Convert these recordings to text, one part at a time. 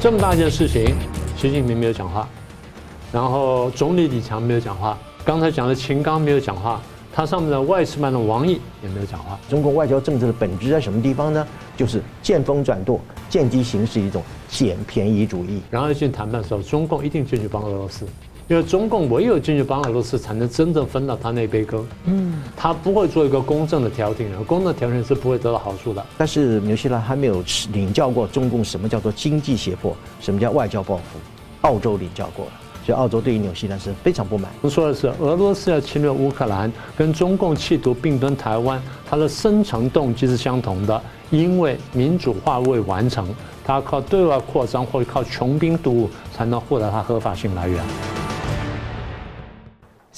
这么大一件事情，习近平没有讲话，然后总理李强没有讲话，刚才讲的秦刚没有讲话，他上面的外事办的王毅也没有讲话。中国外交政策的本质在什么地方呢？就是见风转舵，见机行事，一种捡便宜主义。然后进谈判的时候，中共一定进去帮俄罗斯。因为中共唯有进去帮俄罗斯，才能真正分到他那杯羹。嗯，他不会做一个公正的调停人，公正的调停人是不会得到好处的。但是纽西兰还没有领教过中共什么叫做经济胁迫，什么叫外交报复。澳洲领教过了，所以澳洲对于纽西兰是非常不满。我们说的是俄罗斯要侵略乌克兰，跟中共企图并吞台湾，它的深层动机是相同的，因为民主化未完成，它靠对外扩张或者靠穷兵黩武才能获得它合法性来源。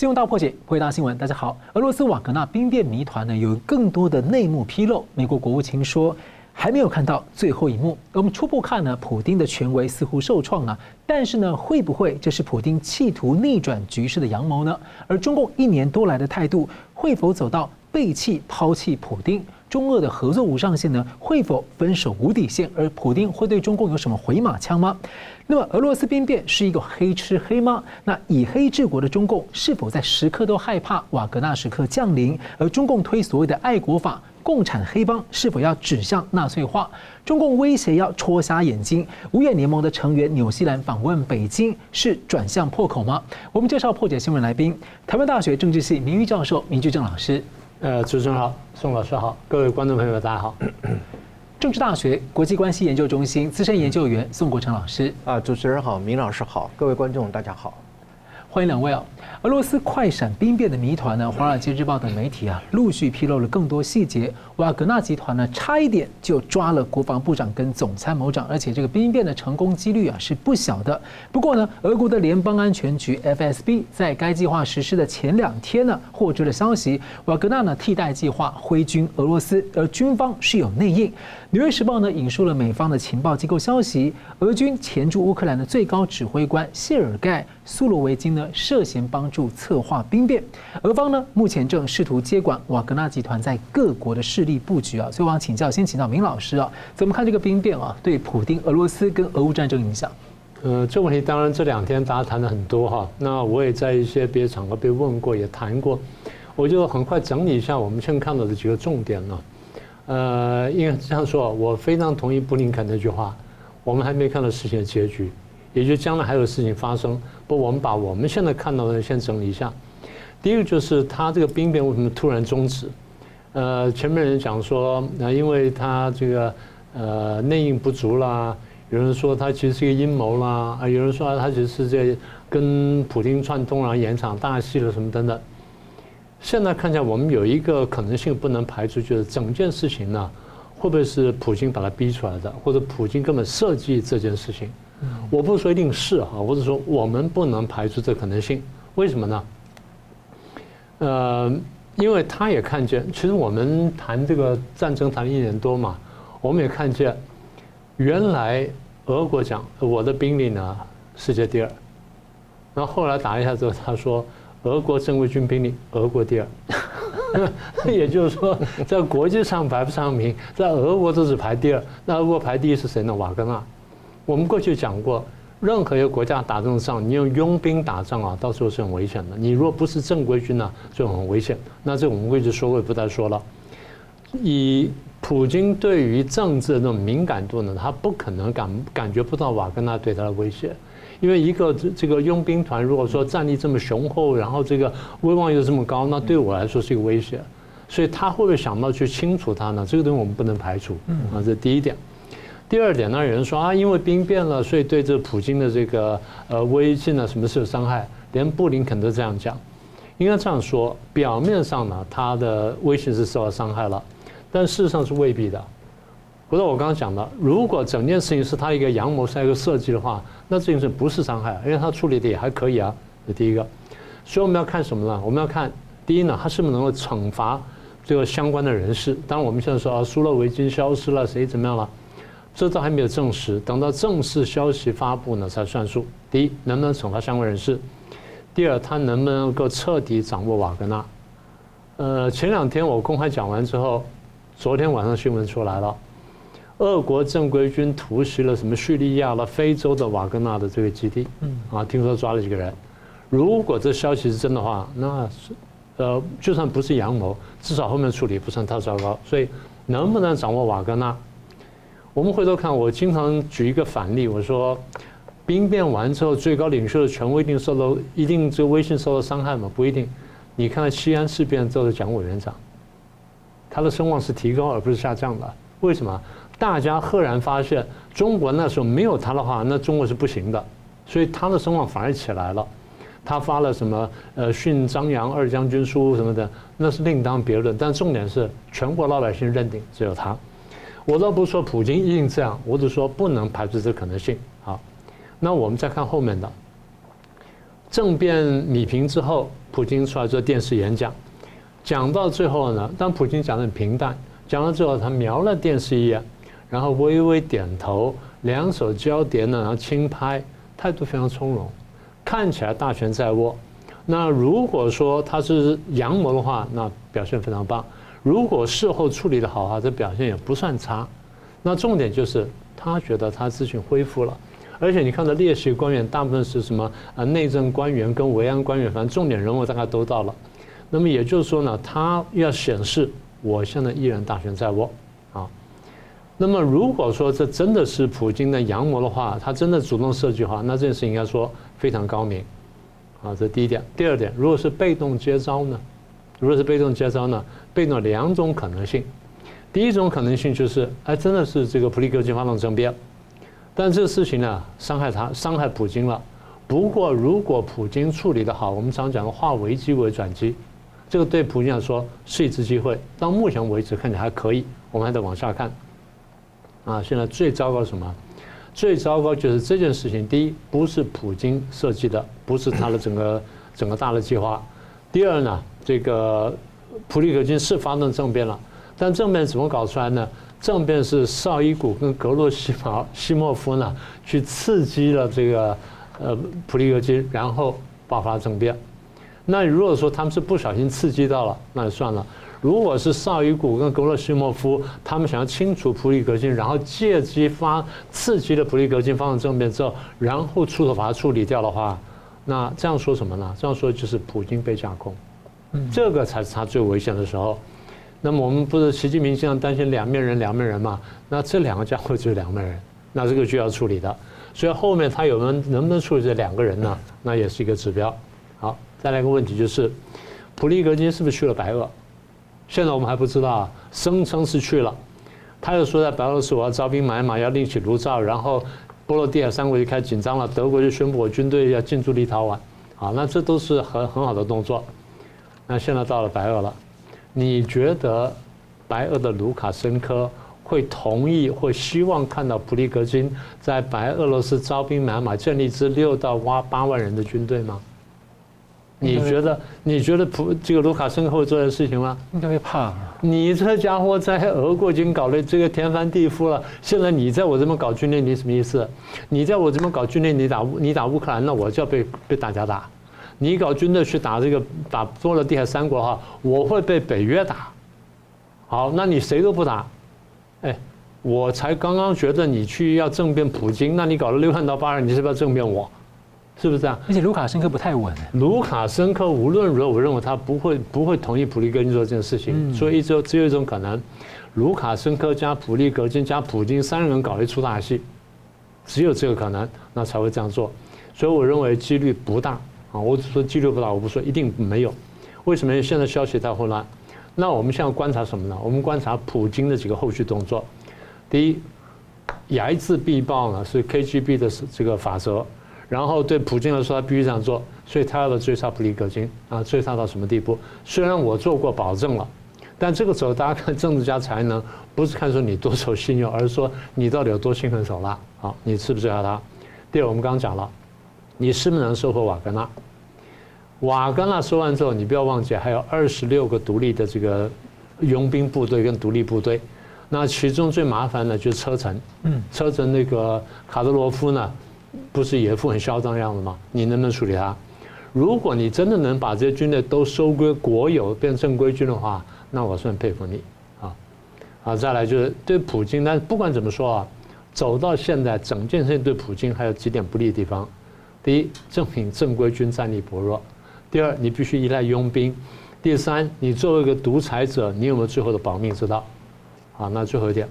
新闻大破解，回答新闻。大家好，俄罗斯瓦格纳兵变谜团呢，有更多的内幕披露。美国国务卿说，还没有看到最后一幕。我们初步看呢，普丁的权威似乎受创啊，但是呢，会不会这是普丁企图逆转局势的阳谋呢？而中共一年多来的态度，会否走到背弃、抛弃普丁？中俄的合作无上限呢？会否分手无底线？而普丁会对中共有什么回马枪吗？那么俄罗斯兵变是一个黑吃黑吗？那以黑治国的中共是否在时刻都害怕瓦格纳时刻降临？而中共推所谓的爱国法，共产黑帮是否要指向纳粹化？中共威胁要戳瞎眼睛？五眼联盟的成员纽西兰访问北京是转向破口吗？我们介绍破解新闻来宾：台湾大学政治系名誉教授明居正老师。呃，主持人好，宋老师好，各位观众朋友大家好。政治大学国际关系研究中心资深研究员宋国成老师啊，主持人好，明老师好，各位观众大家好。欢迎两位啊！俄罗斯快闪兵变的谜团呢？《华尔街日报》等媒体啊，陆续披露了更多细节。瓦格纳集团呢，差一点就抓了国防部长跟总参谋长，而且这个兵变的成功几率啊是不小的。不过呢，俄国的联邦安全局 FSB 在该计划实施的前两天呢，获知了消息，瓦格纳呢替代计划挥军俄罗斯，而军方是有内应。《纽约时报》呢引述了美方的情报机构消息，俄军前驻乌克兰的最高指挥官谢尔盖·苏罗维金呢涉嫌帮助策划兵变，俄方呢目前正试图接管瓦格纳集团在各国的势力布局啊，所以我想请教，先请教明老师啊，怎么看这个兵变啊对普丁、俄罗斯跟俄乌战争影响？呃，这问题当然这两天大家谈的很多哈，那我也在一些别的场合被问过，也谈过，我就很快整理一下我们现在看到的几个重点呢。呃，应该这样说，我非常同意布林肯那句话，我们还没看到事情的结局，也就将来还有事情发生。不，我们把我们现在看到的先整理一下。第一个就是他这个兵变为什么突然终止？呃，前面人讲说，那因为他这个呃内应不足啦，有人说他其实是一个阴谋啦，啊，有人说他其实是在跟普京串通，然后演场大戏了什么等等。现在看起来，我们有一个可能性不能排除，就是整件事情呢，会不会是普京把他逼出来的，或者普京根本设计这件事情？我不说一定是哈，我是说我们不能排除这可能性。为什么呢？呃，因为他也看见，其实我们谈这个战争谈一年多嘛，我们也看见，原来俄国讲我的兵力呢世界第二，那后来打一下之后，他说。俄国正规军兵力，俄国第二，也就是说，在国际上排不上名，在俄国都是排第二。那俄国排第一是谁呢？瓦格纳。我们过去讲过，任何一个国家打这种仗，你用佣兵打仗啊，到时候是很危险的。你如果不是正规军呢，就很危险。那这我们过去说过，不再说了。以普京对于政治的那种敏感度呢，他不可能感感觉不到瓦格纳对他的威胁。因为一个这这个佣兵团，如果说战力这么雄厚，然后这个威望又这么高，那对我来说是一个威胁，所以他会不会想到去清除他呢？这个东西我们不能排除啊，这第一点。第二点呢，有人说啊，因为兵变了，所以对这普京的这个呃威信呢，什么是有伤害？连布林肯都这样讲。应该这样说，表面上呢，他的威信是受到伤害了，但事实上是未必的。回到我刚刚讲的，如果整件事情是他一个阳谋，是一个设计的话，那这件事不是伤害，因为他处理的也还可以啊。这第一个，所以我们要看什么呢？我们要看第一呢，他是不是能够惩罚这个相关的人士？当然我们现在说啊，苏洛维金消失了，谁怎么样了？这都还没有证实，等到正式消息发布呢才算数。第一，能不能惩罚相关人士？第二，他能不能够彻底掌握瓦格纳？呃，前两天我公开讲完之后，昨天晚上新闻出来了。俄国正规军突袭了什么叙利亚了、非洲的瓦格纳的这个基地，嗯，啊，听说抓了几个人。如果这消息是真的话，那是，呃，就算不是阳谋，至少后面处理不算太糟糕。所以，能不能掌握瓦格纳？我们回头看，我经常举一个反例，我说，兵变完之后，最高领袖的权威一定受到一定这威信受到伤害吗？不一定。你看西安事变之后的蒋委员长，他的声望是提高而不是下降的。为什么？大家赫然发现，中国那时候没有他的话，那中国是不行的，所以他的声望反而起来了。他发了什么呃训张杨二将军书什么的，那是另当别论。但重点是，全国老百姓认定只有他。我倒不说普京一定这样，我只说不能排除这可能性。好，那我们再看后面的政变米平之后，普京出来做电视演讲，讲到最后呢，当普京讲得很平淡，讲到最后他瞄了电视一眼。然后微微点头，两手交叠呢，然后轻拍，态度非常从容，看起来大权在握。那如果说他是阳谋的话，那表现非常棒；如果事后处理的好的话，这表现也不算差。那重点就是他觉得他自信恢复了，而且你看到列席官员大部分是什么啊？内政官员跟维安官员，反正重点人物大概都到了。那么也就是说呢，他要显示我现在依然大权在握啊。那么，如果说这真的是普京的阳谋的话，他真的主动设计的话，那这件事应该说非常高明，啊，这第一点。第二点，如果是被动接招呢？如果是被动接招呢？被动两种可能性。第一种可能性就是，哎，真的是这个普利戈金发动政变，但这个事情呢，伤害他，伤害普京了。不过，如果普京处理得好，我们常讲的化危机为转机，这个对普京来说是一次机会。到目前为止看起来还可以，我们还得往下看。啊，现在最糟糕什么？最糟糕就是这件事情。第一，不是普京设计的，不是他的整个整个大的计划。第二呢，这个普利戈金是发动政变了，但政变怎么搞出来呢？政变是绍伊古跟格洛西毛西莫夫呢去刺激了这个呃普利戈金，然后爆发政变。那如果说他们是不小心刺激到了，那就算了。如果是绍伊古跟格罗西莫夫他们想要清除普利戈金，然后借机发刺激了普利戈金发动政变之后，然后出手把它处理掉的话，那这样说什么呢？这样说就是普京被架空，这个才是他最危险的时候。那么我们不是习近平经常担心两面人两面人嘛？那这两个家伙就是两面人，那这个就要处理的。所以后面他有没能不能处理这两个人呢？那也是一个指标。好，再来一个问题就是，普利戈金是不是去了白俄？现在我们还不知道，声称是去了，他又说在白俄罗斯我要招兵买马，要另起炉灶，然后波罗的海三国就开始紧张了，德国就宣布我军队要进驻立陶宛，啊，那这都是很很好的动作。那现在到了白俄了，你觉得白俄的卢卡申科会同意或希望看到普利戈金在白俄罗斯招兵买马，建立支六到八八万人的军队吗？你觉得你觉得普这个卢卡申科会做的事情吗？应该会怕。你这家伙在俄国已经搞得这个天翻地覆了，现在你在我这边搞军队，你什么意思？你在我这边搞军队，你打你打乌克兰，那我就要被被大家打。你搞军队去打这个打波罗的海三国哈，我会被北约打。好，那你谁都不打，哎，我才刚刚觉得你去要政变普京，那你搞了六万到八万，你是不是要政变我？是不是这样？而且卢卡申科不太稳。卢卡申科无论如何，我认为他不会不会同意普利戈金做这件事情。所以只有只有一种可能，卢卡申科加普利戈金加普京三人搞一出大戏，只有这个可能，那才会这样做。所以我认为几率不大啊。我只说几率不大，我不说一定没有。为什么？现在消息太混乱。那我们现在观察什么呢？我们观察普京的几个后续动作。第一，睚眦必报呢，是 KGB 的这个法则。然后对普京来说，他必须这样做，所以他要追杀普利戈金啊，追杀到什么地步？虽然我做过保证了，但这个时候大家看政治家才能不是看说你多守信用，而是说你到底有多心狠手辣。好，你是不是追杀他？第二，我们刚刚讲了，你是不是能收回瓦格纳？瓦格纳收完之后，你不要忘记还有二十六个独立的这个佣兵部队跟独立部队，那其中最麻烦的就是车臣，嗯，车臣那个卡德罗夫呢？不是也一副很嚣张样子吗？你能不能处理他？如果你真的能把这些军队都收归国有，变正规军的话，那我算佩服你啊。啊，再来就是对普京，但是不管怎么说啊，走到现在，整件事情对普京还有几点不利的地方。第一，正品正规军战力薄弱；第二，你必须依赖佣兵；第三，你作为一个独裁者，你有没有最后的保命之道？啊，那最后一点，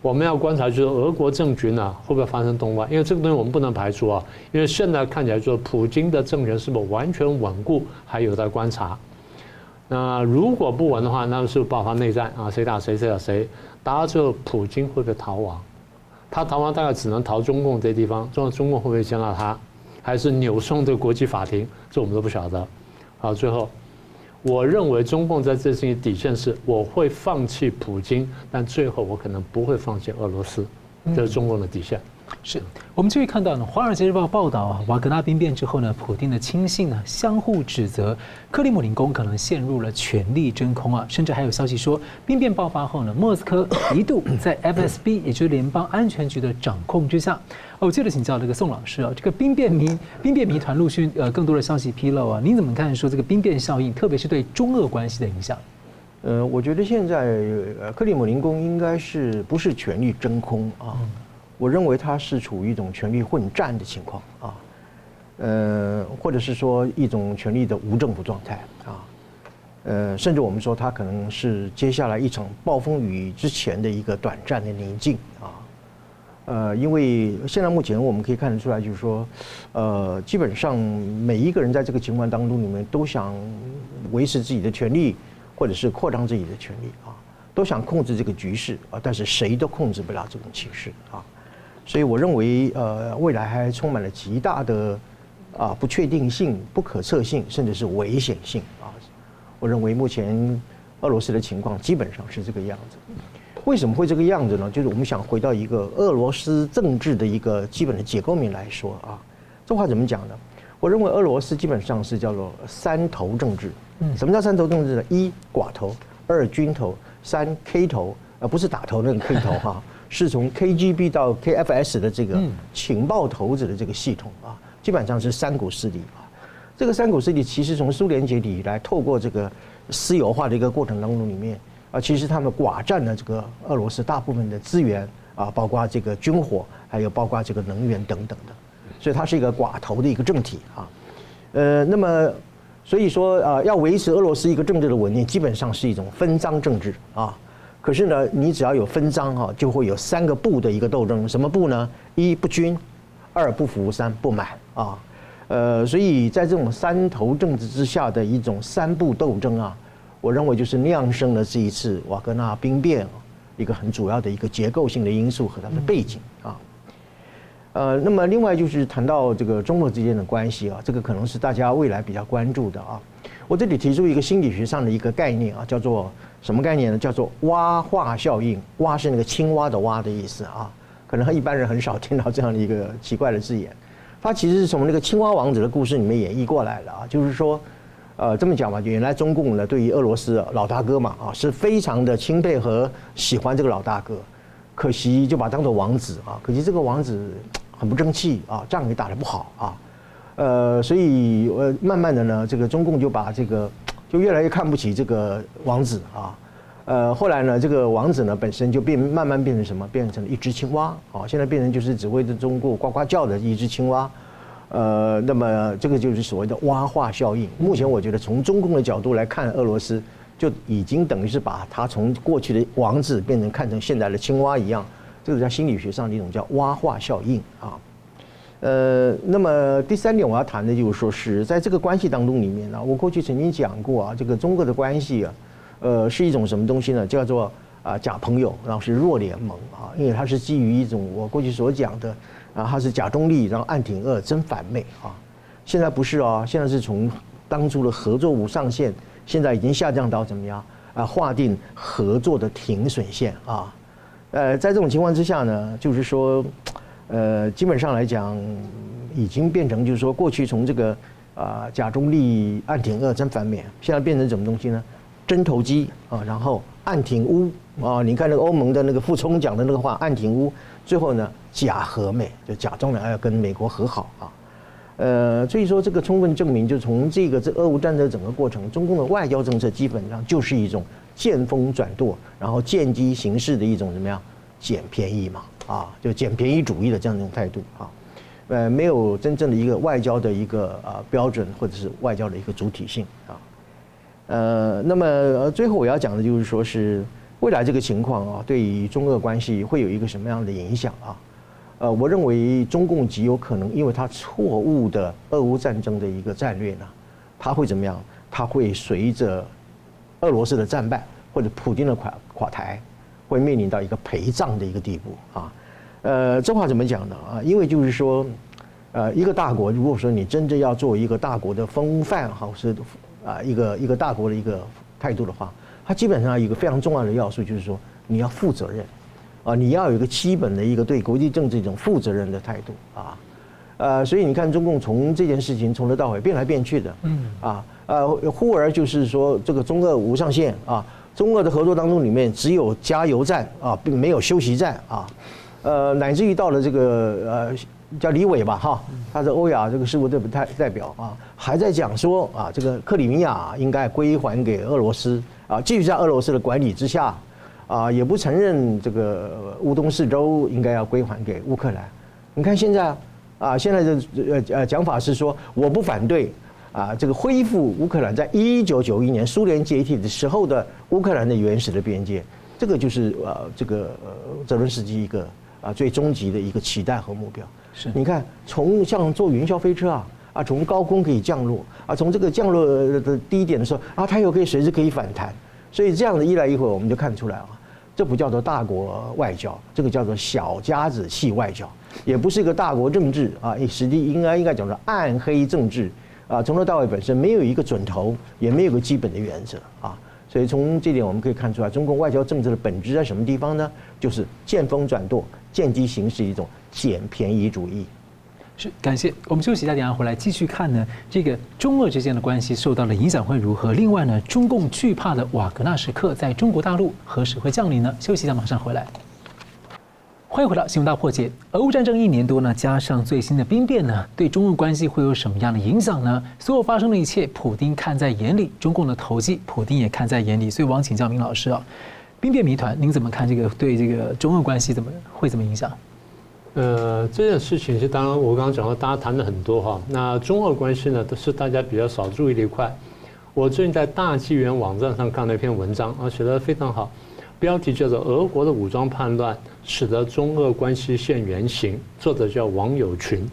我们要观察就是俄国政局呢会不会发生动乱？因为这个东西我们不能排除啊。因为现在看起来，说普京的政权是否完全稳固，还有待观察。那如果不稳的话，那是爆发内战啊，谁打谁，谁打谁？打到最后，普京会不会逃亡？他逃亡大概只能逃中共这地方，中中共会不会接纳他？还是扭送这个国际法庭？这我们都不晓得。好，最后，我认为中共在这次的底线是，我会放弃普京，但最后我可能不会放弃俄罗斯，这是中共的底线。是我们就会看到呢，《华尔街日报》报道啊，瓦格纳兵变之后呢，普丁的亲信呢相互指责克里姆林宫可能陷入了权力真空啊，甚至还有消息说，兵变爆发后呢，莫斯科 一度在 FSB 也就是联邦安全局的掌控之下。哦，我接着请教这个宋老师啊，这个兵变谜兵变谜团陆续呃更多的消息披露啊，您怎么看说这个兵变效应，特别是对中俄关系的影响？呃，我觉得现在呃克里姆林宫应该是不是权力真空啊？我认为它是处于一种权力混战的情况啊，呃，或者是说一种权力的无政府状态啊，呃，甚至我们说它可能是接下来一场暴风雨之前的一个短暂的宁静啊，呃，因为现在目前我们可以看得出来，就是说，呃，基本上每一个人在这个情况当中里面都想维持自己的权利，或者是扩张自己的权利啊，都想控制这个局势啊，但是谁都控制不了这种情势啊。所以我认为，呃，未来还充满了极大的啊不确定性、不可测性，甚至是危险性啊。我认为目前俄罗斯的情况基本上是这个样子。为什么会这个样子呢？就是我们想回到一个俄罗斯政治的一个基本的结构面来说啊。这话怎么讲呢？我认为俄罗斯基本上是叫做三头政治。嗯。什么叫三头政治呢？一寡头，二军头，三 K 头，而不是打头那个 K 头哈。是从 KGB 到 KFS 的这个情报头子的这个系统啊，基本上是三股势力啊。这个三股势力其实从苏联解体以来，透过这个私有化的一个过程当中里面啊，其实他们寡占了这个俄罗斯大部分的资源啊，包括这个军火，还有包括这个能源等等的，所以它是一个寡头的一个政体啊。呃，那么所以说啊，要维持俄罗斯一个政治的稳定，基本上是一种分赃政治啊。可是呢，你只要有分赃哈，就会有三个不的一个斗争。什么不呢？一不均，二不服，三不满啊。呃，所以在这种三头政治之下的一种三不斗争啊，我认为就是酿生了这一次瓦格纳兵变一个很主要的一个结构性的因素和它的背景啊。呃，那么另外就是谈到这个中俄之间的关系啊，这个可能是大家未来比较关注的啊。我这里提出一个心理学上的一个概念啊，叫做。什么概念呢？叫做蛙化效应。蛙是那个青蛙的蛙的意思啊，可能一般人很少听到这样的一个奇怪的字眼。它其实是从那个青蛙王子的故事里面演绎过来的啊，就是说，呃，这么讲吧，原来中共呢对于俄罗斯老大哥嘛啊，是非常的钦佩和喜欢这个老大哥，可惜就把他当做王子啊，可惜这个王子很不争气啊，仗也打得不好啊，呃，所以呃，慢慢的呢，这个中共就把这个。就越来越看不起这个王子啊，呃，后来呢，这个王子呢本身就变慢慢变成什么？变成了一只青蛙啊，现在变成就是只会在中国呱呱叫的一只青蛙，呃，那么这个就是所谓的蛙化效应。目前我觉得从中共的角度来看，俄罗斯就已经等于是把它从过去的王子变成看成现在的青蛙一样，这个在心理学上的一种叫蛙化效应啊。呃，那么第三点我要谈的就是说，是在这个关系当中里面呢，我过去曾经讲过啊，这个中俄的关系啊，呃，是一种什么东西呢？叫做啊假朋友，然后是弱联盟啊，因为它是基于一种我过去所讲的啊，它是假中立，然后暗挺俄，真反美啊。现在不是哦，现在是从当初的合作无上限，现在已经下降到怎么样啊？划定合作的停损线啊。呃，在这种情况之下呢，就是说。呃，基本上来讲，已经变成就是说，过去从这个啊、呃、假中立、暗挺俄、真反美，现在变成什么东西呢？真投机啊，然后暗挺乌啊。你看那个欧盟的那个傅聪讲的那个话，暗挺乌，最后呢假和美，就假装呢要跟美国和好啊。呃，所以说这个充分证明，就从这个这俄乌战争整个过程，中共的外交政策基本上就是一种见风转舵，然后见机行事的一种怎么样捡便宜嘛，啊，就捡便宜主义的这样一种态度啊，呃，没有真正的一个外交的一个啊标准或者是外交的一个主体性啊，呃，那么最后我要讲的就是说是未来这个情况啊，对于中俄关系会有一个什么样的影响啊？呃，我认为中共极有可能，因为他错误的俄乌战争的一个战略呢，他会怎么样？他会随着俄罗斯的战败或者普京的垮垮台，会面临到一个陪葬的一个地步啊。呃，这话怎么讲呢？啊，因为就是说，呃，一个大国如果说你真正要做一个大国的风范，好是啊一个一个大国的一个态度的话，它基本上有一个非常重要的要素，就是说你要负责任。啊，你要有一个基本的一个对国际政治一种负责任的态度啊，呃，所以你看中共从这件事情从头到尾变来变去的，嗯，啊，呃，忽而就是说这个中俄无上限啊，中俄的合作当中里面只有加油站啊，并没有休息站啊，呃，乃至于到了这个呃叫李伟吧哈，他是欧亚这个事务代代代表啊，还在讲说啊，这个克里米亚应该归还给俄罗斯啊，继续在俄罗斯的管理之下。啊，也不承认这个乌东四州应该要归还给乌克兰。你看现在啊，现在的呃呃讲法是说，我不反对啊，这个恢复乌克兰在一九九一年苏联解体的时候的乌克兰的原始的边界。这个就是呃这个呃泽伦斯基一个啊最终极的一个期待和目标。是，你看从像坐云霄飞车啊啊，从高空可以降落啊，从这个降落的低点的时候啊，它又可以随时可以反弹。所以这样的一来一回，我们就看出来啊。这不叫做大国外交，这个叫做小家子气外交，也不是一个大国政治啊，实际应该应该讲做暗黑政治啊，从头到尾本身没有一个准头，也没有个基本的原则啊，所以从这点我们可以看出来，中共外交政策的本质在什么地方呢？就是见风转舵、见机行事一种捡便宜主义。是，感谢。我们休息一下，等下回来继续看呢。这个中俄之间的关系受到了影响会如何？另外呢，中共惧怕的瓦格纳时刻在中国大陆何时会降临呢？休息一下，马上回来。欢迎回到新闻大破解。俄乌战争一年多呢，加上最新的兵变呢，对中俄关系会有什么样的影响呢？所有发生的一切，普丁看在眼里，中共的投机，普丁也看在眼里。所以，我想请教明老师啊，兵变谜团，您怎么看？这个对这个中俄关系怎么会怎么影响？呃，这件事情是当然，我刚刚讲到，大家谈了很多哈。那中俄关系呢，都是大家比较少注意的一块。我最近在大纪元网站上看了一篇文章啊，写得非常好，标题叫做《俄国的武装叛乱使得中俄关系现原形》，作者叫王友群。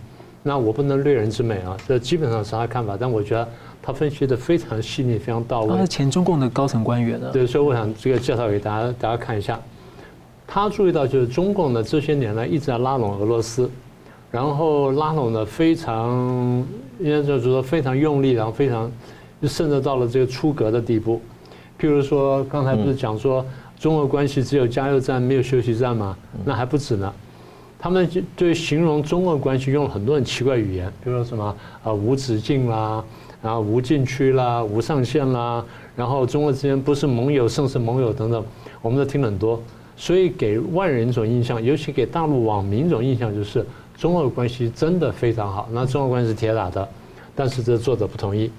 那我不能略人之美啊，这基本上是他看法，但我觉得他分析的非常细腻，非常到位。他是前中共的高层官员呢。对，所以我想这个介绍给大家，大家看一下。他注意到，就是中共呢这些年来一直在拉拢俄罗斯，然后拉拢的非常，应该就是说非常用力，然后非常，甚至到了这个出格的地步。譬如说，刚才不是讲说中俄关系只有加油站没有休息站吗？那还不止呢。他们就对形容中俄关系用了很多很奇怪语言，比如说什么啊无止境啦，然后无禁区啦，无上限啦，然后中俄之间不是盟友胜是盟友等等，我们都听了很多。所以给外人一种印象，尤其给大陆网民一种印象，就是中俄关系真的非常好。那中俄关系是铁打的，但是这作者不同意。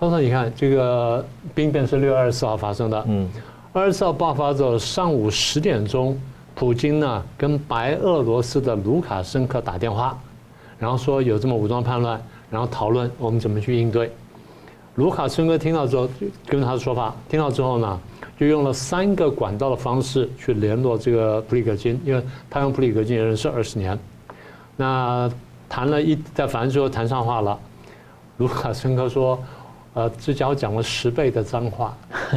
他说：“你看，这个兵变是六月二十四号发生的，嗯，二十四号爆发之后，上午十点钟，普京呢跟白俄罗斯的卢卡申科打电话，然后说有这么武装叛乱，然后讨论我们怎么去应对。卢卡申科听到之后，跟他的说法，听到之后呢？”就用了三个管道的方式去联络这个普里格金，因为他跟普里格金也认识二十年。那谈了一，在反正最后谈上话了。卢卡申科说：“呃，这家伙讲了十倍的脏话，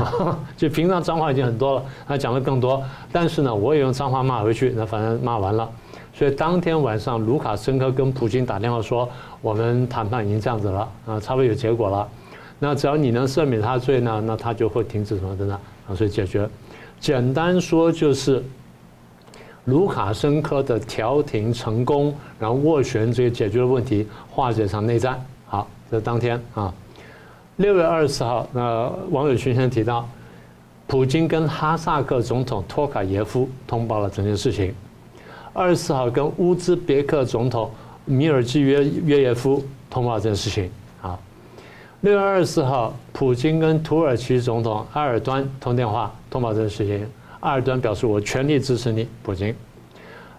就平常脏话已经很多了，他讲的更多。但是呢，我也用脏话骂回去，那反正骂完了。所以当天晚上，卢卡申科跟普京打电话说：我们谈判已经这样子了，啊，差不多有结果了。那只要你能赦免他罪呢，那他就会停止什么的呢啊？”所以解决，简单说就是，卢卡申科的调停成功，然后斡旋这个解决的问题，化解场内战。好，这当天啊，六月二十号，那王友群先提到，普京跟哈萨克总统托卡耶夫通报了整件事情。二十四号跟乌兹别克总统米尔季约约耶夫通报这件事情啊。六月二十四号，普京跟土耳其总统埃尔端通电话通报这件事情，埃尔端表示我全力支持你，普京。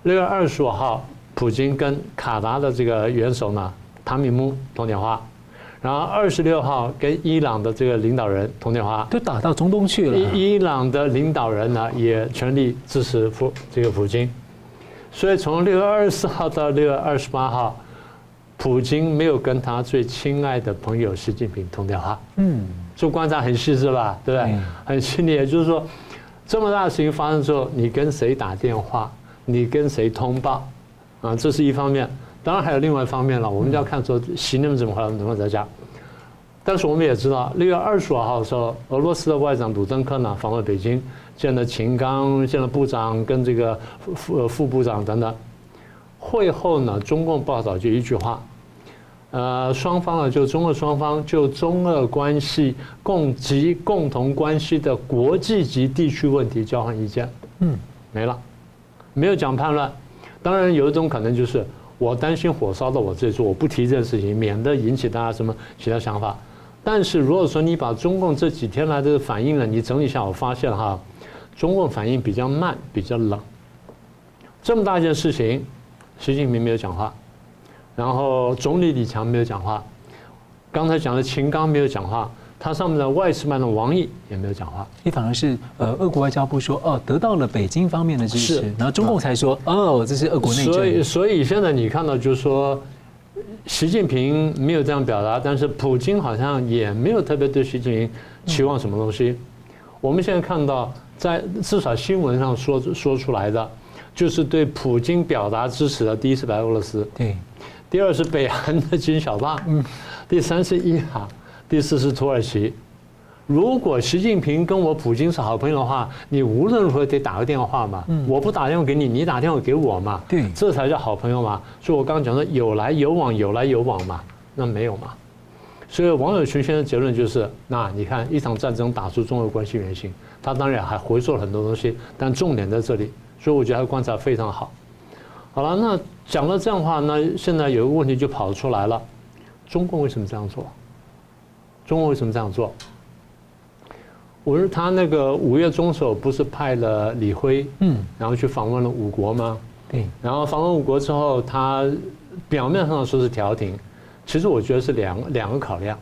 六月二十五号，普京跟卡达的这个元首呢，塔米木通电话。然后二十六号跟伊朗的这个领导人通电话，都打到中东去了。伊朗的领导人呢也全力支持普这个普京，所以从六月二十四号到六月二十八号，普京没有跟他最亲爱的朋友习近平通电话。嗯，这观察很细致吧？对不对？很细腻。也就是说，这么大的事情发生之后，你跟谁打电话？你跟谁通报？啊，这是一方面。当然还有另外一方面了，我们就要看说习近平怎么回来，怎么在家。但是我们也知道，六月二十五号的时候，俄罗斯的外长鲁登科呢访问北京，见了秦刚，见了部长，跟这个副副部长等等。会后呢，中共报道就一句话，呃，双方呢就中俄双方就中俄关系共及共同关系的国际级地区问题交换意见。嗯，没了，没有讲叛乱。当然有一种可能就是。我担心火烧到我这里说，我不提这件事情，免得引起大家什么其他想法。但是如果说你把中共这几天来的反应呢，你整理一下，我发现哈，中共反应比较慢，比较冷。这么大一件事情，习近平没有讲话，然后总理李强没有讲话，刚才讲的秦刚没有讲话。他上面的外事办的王毅也没有讲话，你反而是呃，俄国外交部说哦，得到了北京方面的支持，然后中共才说哦，这是俄国内政。所以，所以现在你看到就是说，习近平没有这样表达，但是普京好像也没有特别对习近平期望什么东西。我们现在看到，在至少新闻上说说出来的，就是对普京表达支持的，第一是白俄罗斯，对，第二是北韩的金小胖，嗯，第三是伊朗。第四是土耳其，如果习近平跟我普京是好朋友的话，你无论如何得打个电话嘛。我不打电话给你，你打电话给我嘛。对，这才叫好朋友嘛。所以我刚刚讲的有来有往，有来有往嘛，那没有嘛。所以王友群先生的结论就是：那你看一场战争打出中俄关系原型，他当然还回溯了很多东西，但重点在这里。所以我觉得他观察非常好。好了，那讲了这样的话，那现在有一个问题就跑出来了：中共为什么这样做？中国为什么这样做？我说他那个五月中时候不是派了李辉，嗯，然后去访问了五国吗？对。然后访问五国之后，他表面上说是调停，其实我觉得是两两个考量，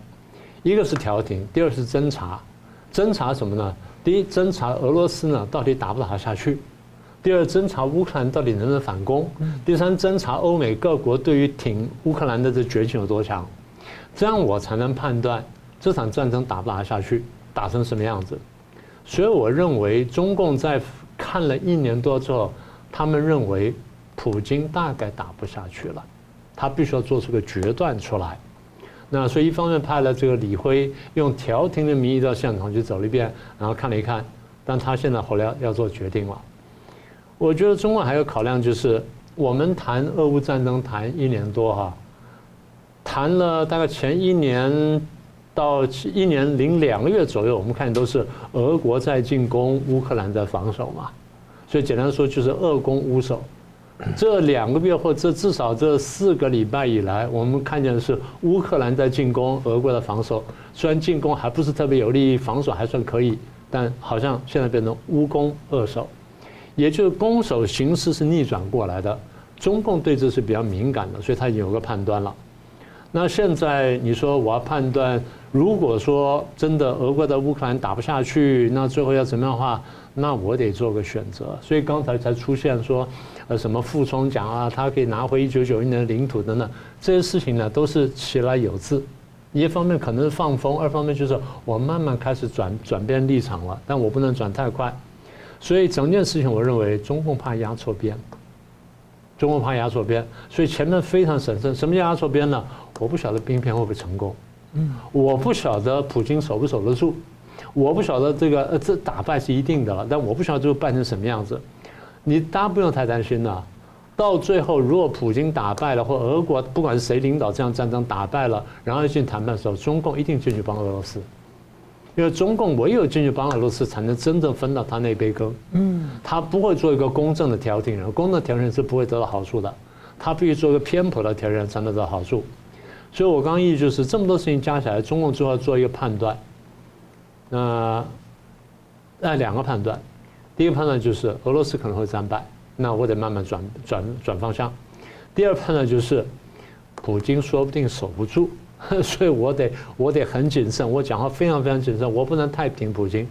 一个是调停，第二是侦查。侦查什么呢？第一，侦查俄罗斯呢到底打不打得下去；第二，侦查乌克兰到底能不能反攻；第三，侦查欧美各国对于挺乌克兰的这决心有多强。这样我才能判断。这场战争打不打下去，打成什么样子？所以我认为中共在看了一年多之后，他们认为普京大概打不下去了，他必须要做出个决断出来。那所以一方面派了这个李辉用调停的名义到现场去走了一遍，然后看了一看，但他现在后来要做决定了。我觉得中共还有考量就是，我们谈俄乌战争谈一年多哈，谈了大概前一年。到一年零两个月左右，我们看都是俄国在进攻，乌克兰在防守嘛。所以简单说就是俄攻乌守。这两个月或这至少这四个礼拜以来，我们看见的是乌克兰在进攻，俄国的防守。虽然进攻还不是特别有利，防守还算可以，但好像现在变成乌攻俄守，也就是攻守形势是逆转过来的。中共对这是比较敏感的，所以他已经有个判断了。那现在你说我要判断，如果说真的俄国在乌克兰打不下去，那最后要怎么样的话，那我得做个选择。所以刚才才出现说，呃，什么傅聪讲啊，他可以拿回一九九一年的领土等等，这些事情呢都是其来有自。一方面可能是放风，二方面就是我慢慢开始转转变立场了，但我不能转太快。所以整件事情，我认为中共怕压错边。中共怕压错边，所以前面非常审慎。什么叫压错边呢？我不晓得兵变会不会成功，嗯，我不晓得普京守不守得住，我不晓得这个呃这打败是一定的了，但我不晓得最后败成什么样子。你大家不用太担心了。到最后，如果普京打败了，或俄国不管是谁领导这样战争打败了，然后进谈判的时候，中共一定进去帮俄罗斯。因为中共唯有进去帮俄罗斯，才能真正分到他那杯羹。嗯，他不会做一个公正的调停人，公正的调停人是不会得到好处的。他必须做一个偏颇的调停人才能得到好处。所以我刚刚意思就是这么多事情加起来，中共最后做一个判断。那那两个判断，第一个判断就是俄罗斯可能会战败，那我得慢慢转转转方向。第二判断就是，普京说不定守不住，所以我得我得很谨慎，我讲话非常非常谨慎，我不能太平普京。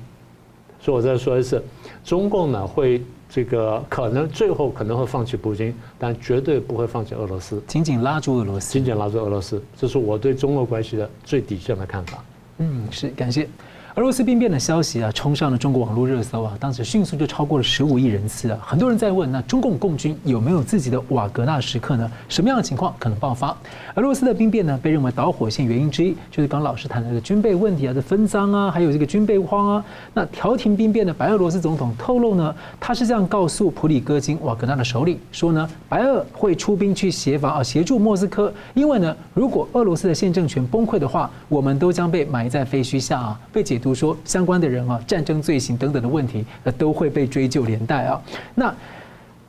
所以我再说一次，中共呢会这个可能最后可能会放弃普京，但绝对不会放弃俄罗斯，紧紧拉住俄罗斯，紧紧拉住俄罗斯，这是我对中俄关系的最底线的看法。嗯，是感谢。俄罗斯兵变的消息啊，冲上了中国网络热搜啊，当时迅速就超过了十五亿人次啊。很多人在问，那中共共军有没有自己的瓦格纳时刻呢？什么样的情况可能爆发？俄罗斯的兵变呢，被认为导火线原因之一，就是刚老师谈的这个军备问题啊这分赃啊，还有这个军备荒啊。那调停兵变的白俄罗斯总统透露呢，他是这样告诉普里戈金瓦格纳的首领说呢，白俄会出兵去协防啊，协助莫斯科，因为呢，如果俄罗斯的现政权崩溃的话，我们都将被埋在废墟下啊，被解读。比如说相关的人啊，战争罪行等等的问题，那都会被追究连带啊。那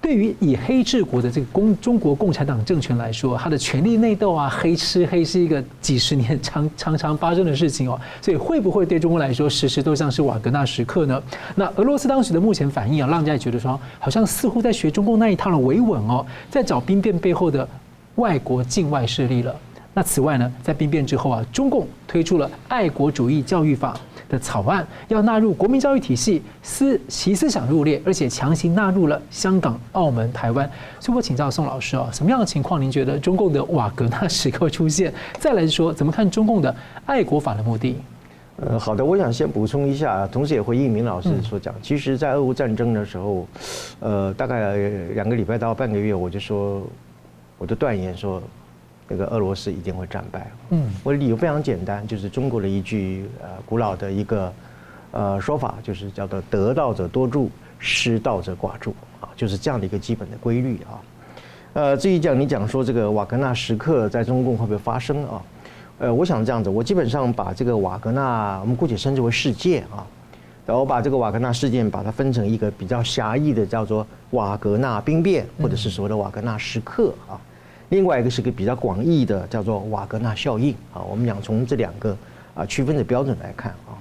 对于以黑治国的这个共中国共产党政权来说，他的权力内斗啊，黑吃黑是一个几十年常 常常发生的事情哦。所以会不会对中国来说，时时都像是瓦格纳时刻呢？那俄罗斯当时的目前反应啊，让人家觉得说，好像似乎在学中共那一套的维稳哦，在找兵变背后的外国境外势力了。那此外呢，在兵变之后啊，中共推出了爱国主义教育法的草案，要纳入国民教育体系，思其思想入列，而且强行纳入了香港、澳门、台湾。所以我请教宋老师啊，什么样的情况您觉得中共的瓦格纳时刻出现？再来说，怎么看中共的爱国法的目的？呃，好的，我想先补充一下，同时也回应明老师所讲。其实，在俄乌战争的时候，呃，大概两个礼拜到半个月，我就说，我就断言说。那个俄罗斯一定会战败。嗯，我的理由非常简单，就是中国的一句呃古老的一个呃说法，就是叫做“得道者多助，失道者寡助”啊，就是这样的一个基本的规律啊。呃，至于讲你讲说这个瓦格纳时刻在中共会不会发生啊？呃，我想这样子，我基本上把这个瓦格纳，我们姑且称之为事件啊，然后把这个瓦格纳事件把它分成一个比较狭义的，叫做瓦格纳兵变，或者是所谓的瓦格纳时刻啊。另外一个是个比较广义的，叫做瓦格纳效应啊。我们讲从这两个啊区分的标准来看啊，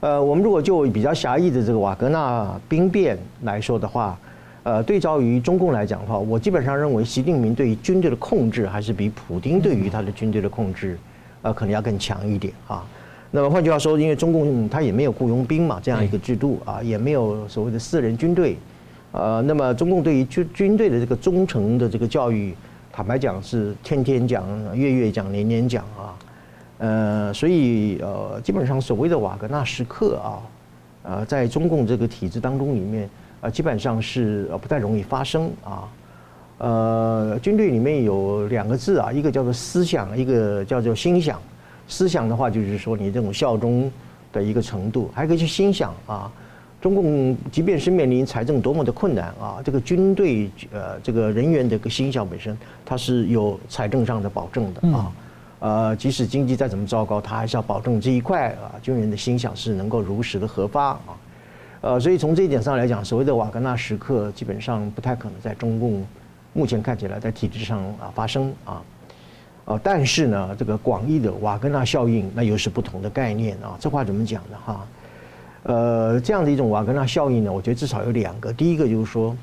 呃，我们如果就比较狭义的这个瓦格纳兵变来说的话，呃，对照于中共来讲的话，我基本上认为习近平对于军队的控制还是比普京对于他的军队的控制，呃，可能要更强一点啊。那么换句话说，因为中共他也没有雇佣兵嘛，这样一个制度啊，也没有所谓的私人军队，呃，那么中共对于军军队的这个忠诚的这个教育。坦白讲是天天讲、月月讲、年年讲啊，呃，所以呃，基本上所谓的瓦格纳时刻啊，呃，在中共这个体制当中里面啊，基本上是呃不太容易发生啊。呃，军队里面有两个字啊，一个叫做思想，一个叫做心想。思想的话就是说你这种效忠的一个程度，还有一个是心想啊。中共即便是面临财政多么的困难啊，这个军队呃这个人员的一个心想本身，它是有财政上的保证的啊，呃即使经济再怎么糟糕，它还是要保证这一块啊军人的心想是能够如实的核发啊，呃所以从这一点上来讲，所谓的瓦格纳时刻基本上不太可能在中共目前看起来在体制上啊发生啊，呃但是呢这个广义的瓦格纳效应那又是不同的概念啊，这话怎么讲呢哈？呃，这样的一种瓦格纳效应呢，我觉得至少有两个。第一个就是说，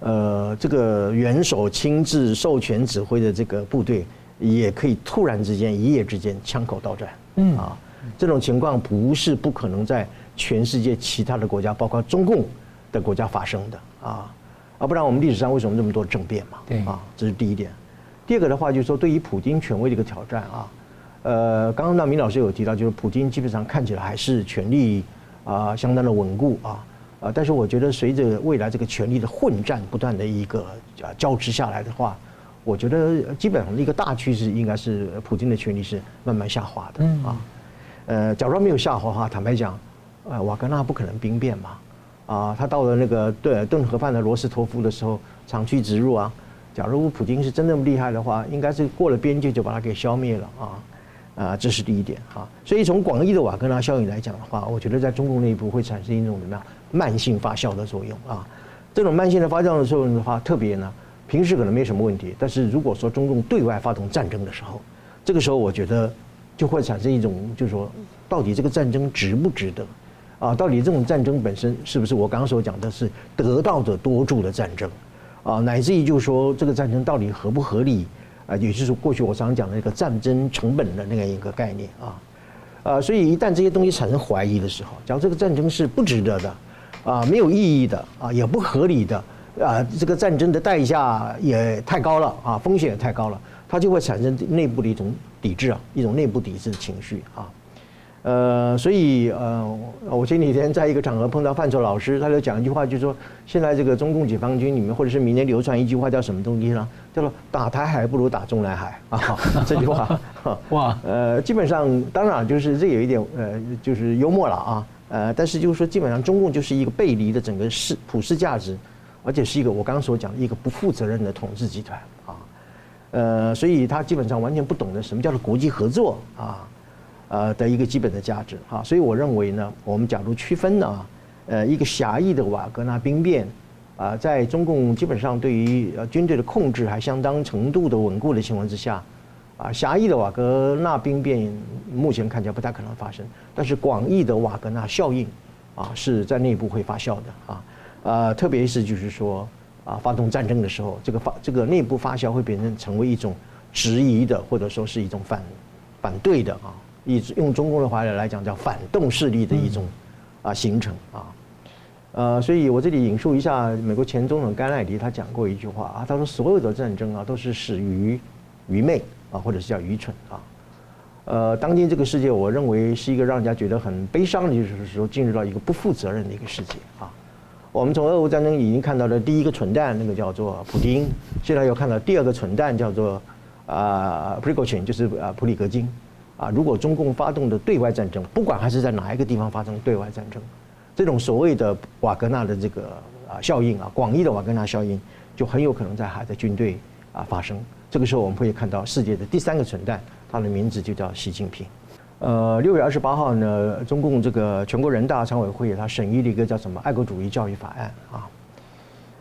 呃，这个元首亲自授权指挥的这个部队，也可以突然之间一夜之间枪口倒转。嗯啊，这种情况不是不可能在全世界其他的国家，包括中共的国家发生的啊。啊，不然我们历史上为什么这么多政变嘛？对啊，这是第一点。第二个的话就是说，对于普京权威的一个挑战啊，呃，刚刚那明老师有提到，就是普京基本上看起来还是权力。啊，相当的稳固啊，啊，但是我觉得随着未来这个权力的混战不断的一个啊交织下来的话，我觉得基本上一个大趋势应该是普京的权力是慢慢下滑的啊。呃，假如没有下滑的话，坦白讲，呃，瓦格纳不可能兵变嘛，啊，他到了那个顿顿河畔的罗斯托夫的时候，长驱直入啊。假如普京是真那么厉害的话，应该是过了边界就把他给消灭了啊。啊，这是第一点哈。所以从广义的瓦格纳效应来讲的话，我觉得在中共内部会产生一种怎么样慢性发酵的作用啊。这种慢性的发酵的作用的话，特别呢，平时可能没什么问题，但是如果说中共对外发动战争的时候，这个时候我觉得就会产生一种，就是说，到底这个战争值不值得？啊，到底这种战争本身是不是我刚刚所讲的是得道者多助的战争？啊，乃至于就是说这个战争到底合不合理？啊，也就是过去我常讲的那个战争成本的那个一个概念啊。啊，所以一旦这些东西产生怀疑的时候，假如这个战争是不值得的，啊，没有意义的，啊，也不合理的。啊，这个战争的代价也太高了啊，风险也太高了，它就会产生内部的一种抵制啊，一种内部抵制的情绪啊。呃，所以呃，我前几天在一个场合碰到范畴老师，他就讲一句话，就是说现在这个中共解放军里面，或者是民间流传一句话，叫什么东西呢？叫做打台海不如打中南海啊。这句话 哇，呃，基本上当然就是这有一点呃，就是幽默了啊。呃，但是就是说，基本上中共就是一个背离的整个世普世价值。而且是一个我刚刚所讲的一个不负责任的统治集团啊，呃，所以他基本上完全不懂得什么叫做国际合作啊，呃的一个基本的价值啊，所以我认为呢，我们假如区分呢，呃，一个狭义的瓦格纳兵变啊，在中共基本上对于呃军队的控制还相当程度的稳固的情况之下，啊，狭义的瓦格纳兵变目前看起来不太可能发生，但是广义的瓦格纳效应啊，是在内部会发酵的啊。呃，特别是就是说，啊，发动战争的时候，这个发这个内部发酵会变成成为一种质疑的，或者说是一种反反对的啊，一用中共的话来讲叫反动势力的一种啊形成啊，呃，所以我这里引述一下美国前总统甘乃迪他讲过一句话啊，他说所有的战争啊都是始于愚昧啊，或者是叫愚蠢啊，呃，当今这个世界，我认为是一个让人家觉得很悲伤的，就是说进入到一个不负责任的一个世界啊。我们从俄乌战争已经看到了第一个蠢蛋，那个叫做普京。现在又看到第二个蠢蛋，叫做啊普里戈金，就是啊普里格金。啊，如果中共发动的对外战争，不管还是在哪一个地方发生对外战争，这种所谓的瓦格纳的这个啊效应啊，广义的瓦格纳效应，就很有可能在海的军队啊发生。这个时候我们会看到世界的第三个存在，他的名字就叫习近平。呃，六月二十八号呢，中共这个全国人大常委会他审议了一个叫什么“爱国主义教育法案”啊。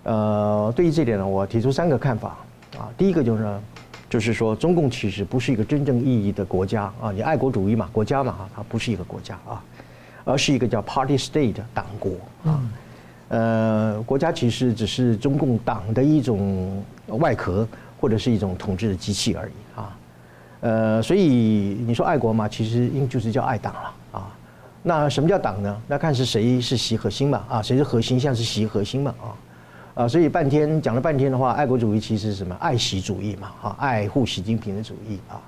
呃，对于这点呢，我提出三个看法啊。第一个就是，就是说中共其实不是一个真正意义的国家啊。你爱国主义嘛，国家嘛啊，它不是一个国家啊，而是一个叫 “party state” 的党国啊。呃，国家其实只是中共党的一种外壳，或者是一种统治的机器而已啊。呃，所以你说爱国嘛，其实应就是叫爱党了啊。那什么叫党呢？那看是谁是习核心嘛啊，谁是核心，像是习核心嘛啊啊。所以半天讲了半天的话，爱国主义其实是什么？爱习主义嘛啊，爱护习近平的主义啊。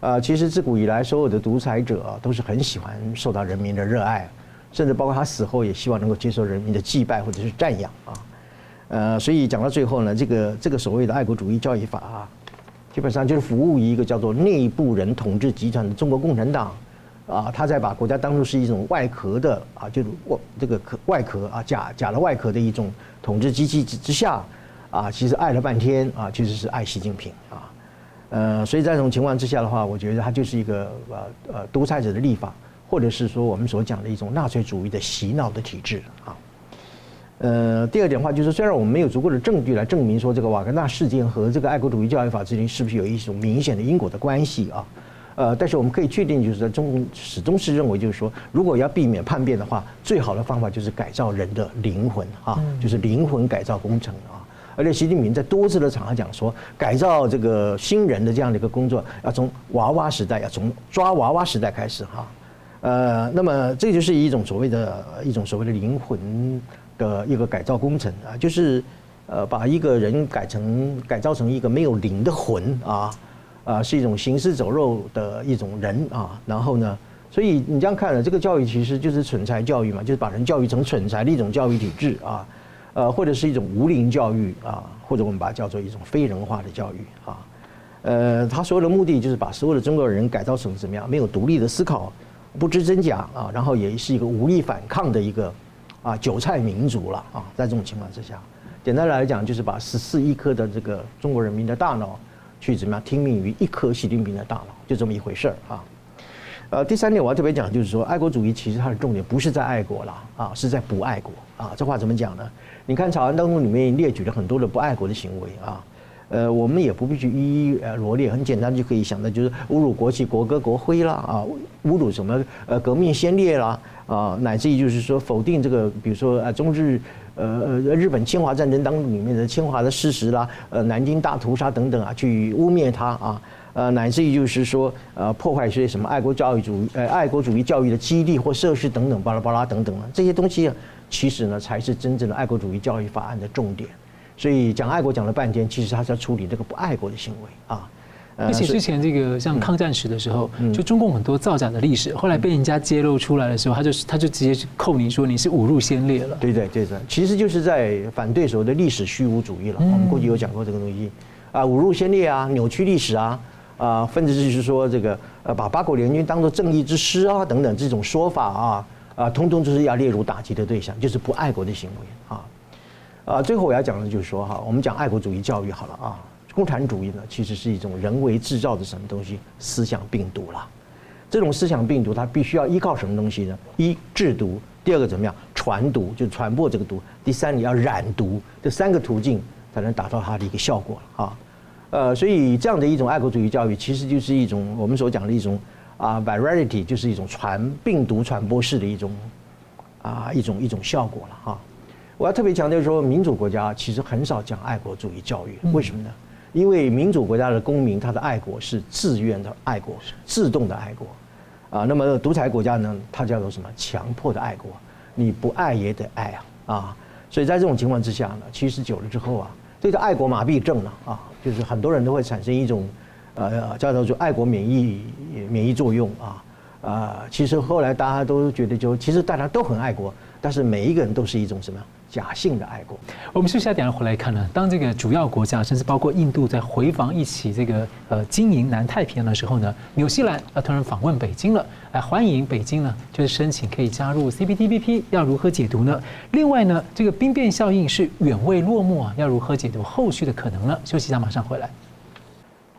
啊，其实自古以来，所有的独裁者都是很喜欢受到人民的热爱，甚至包括他死后也希望能够接受人民的祭拜或者是赞扬啊。呃，所以讲到最后呢，这个这个所谓的爱国主义教育法啊。基本上就是服务于一个叫做内部人统治集团的中国共产党，啊，他在把国家当作是一种外壳的啊，就是外这个壳外壳啊，假假的外壳的一种统治机器之之下，啊，其实爱了半天啊，其实是爱习近平啊，呃，所以在这种情况之下的话，我觉得他就是一个呃呃独裁者的立法，或者是说我们所讲的一种纳粹主义的洗脑的体制啊。呃，第二点的话就是，虽然我们没有足够的证据来证明说这个瓦格纳事件和这个爱国主义教育法之间是不是有一种明显的因果的关系啊，呃，但是我们可以确定，就是说中共始终是认为，就是说，如果要避免叛变的话，最好的方法就是改造人的灵魂啊，就是灵魂改造工程啊。而且习近平在多次的场合讲说，改造这个新人的这样的一个工作，要从娃娃时代，要从抓娃娃时代开始哈。呃，那么这就是一种所谓的一种所谓的灵魂。的一个改造工程啊，就是，呃，把一个人改成改造成一个没有灵的魂啊，啊，是一种行尸走肉的一种人啊。然后呢，所以你这样看了，这个教育其实就是蠢材教育嘛，就是把人教育成蠢材的一种教育体制啊，呃，或者是一种无灵教育啊，或者我们把它叫做一种非人化的教育啊。呃，他所有的目的就是把所有的中国人改造成怎么样？没有独立的思考，不知真假啊，然后也是一个无力反抗的一个。啊，韭菜民族了啊！在这种情况之下，简单来讲，就是把十四亿颗的这个中国人民的大脑，去怎么样听命于一颗习近平的大脑，就这么一回事儿啊。呃，第三点我要特别讲，就是说爱国主义其实它的重点不是在爱国了啊，是在不爱国啊。这话怎么讲呢？你看草案当中里面列举了很多的不爱国的行为啊。呃，我们也不必去一一呃罗列，很简单就可以想到，就是侮辱国旗、国歌、国徽啦，啊，侮辱什么呃革命先烈啦，啊，乃至于就是说否定这个，比如说呃中日呃呃日本侵华战争当中里面的侵华的事实啦，呃南京大屠杀等等啊，去污蔑他啊，呃乃至于就是说呃破坏一些什么爱国教育主义呃爱国主义教育的基地或设施等等巴拉巴拉等等啊，这些东西，其实呢才是真正的爱国主义教育法案的重点。所以讲爱国讲了半天，其实他是要处理这个不爱国的行为啊。而且之前这个像抗战史的时候，就中共很多造假的历史，后来被人家揭露出来的时候，他就他就直接扣你说你是侮辱先烈了。对对对对，其实就是在反对所谓的历史虚无主义了。我们过去有讲过这个东西啊，侮辱先烈啊，扭曲历史啊，啊，甚至就是说这个呃把八国联军当做正义之师啊等等这种说法啊啊，通通就是要列入打击的对象，就是不爱国的行为啊。啊，最后我要讲的就是说哈，我们讲爱国主义教育好了啊，共产主义呢其实是一种人为制造的什么东西思想病毒啦。这种思想病毒它必须要依靠什么东西呢？一制毒，第二个怎么样传毒，就传播这个毒，第三你要染毒，这三个途径才能达到它的一个效果啊。呃，所以这样的一种爱国主义教育其实就是一种我们所讲的一种啊 virality，就是一种传病毒传播式的一种啊一种一种效果了哈。我要特别强调说，民主国家其实很少讲爱国主义教育，为什么呢？因为民主国家的公民他的爱国是自愿的爱国，自动的爱国，啊，那么独裁国家呢，它叫做什么？强迫的爱国，你不爱也得爱啊，啊，所以在这种情况之下呢，其实久了之后啊，这个爱国麻痹症呢啊，就是很多人都会产生一种，呃，叫做爱国免疫免疫作用啊，啊，其实后来大家都觉得就其实大家都很爱国，但是每一个人都是一种什么？假性的爱国。我们休息一下等下回来看呢，当这个主要国家甚至包括印度在回防一起这个呃经营南太平洋的时候呢，纽西兰啊突然访问北京了，来欢迎北京呢就是申请可以加入 CPTPP，要如何解读呢？另外呢，这个兵变效应是远未落幕啊，要如何解读后续的可能呢？休息一下，马上回来。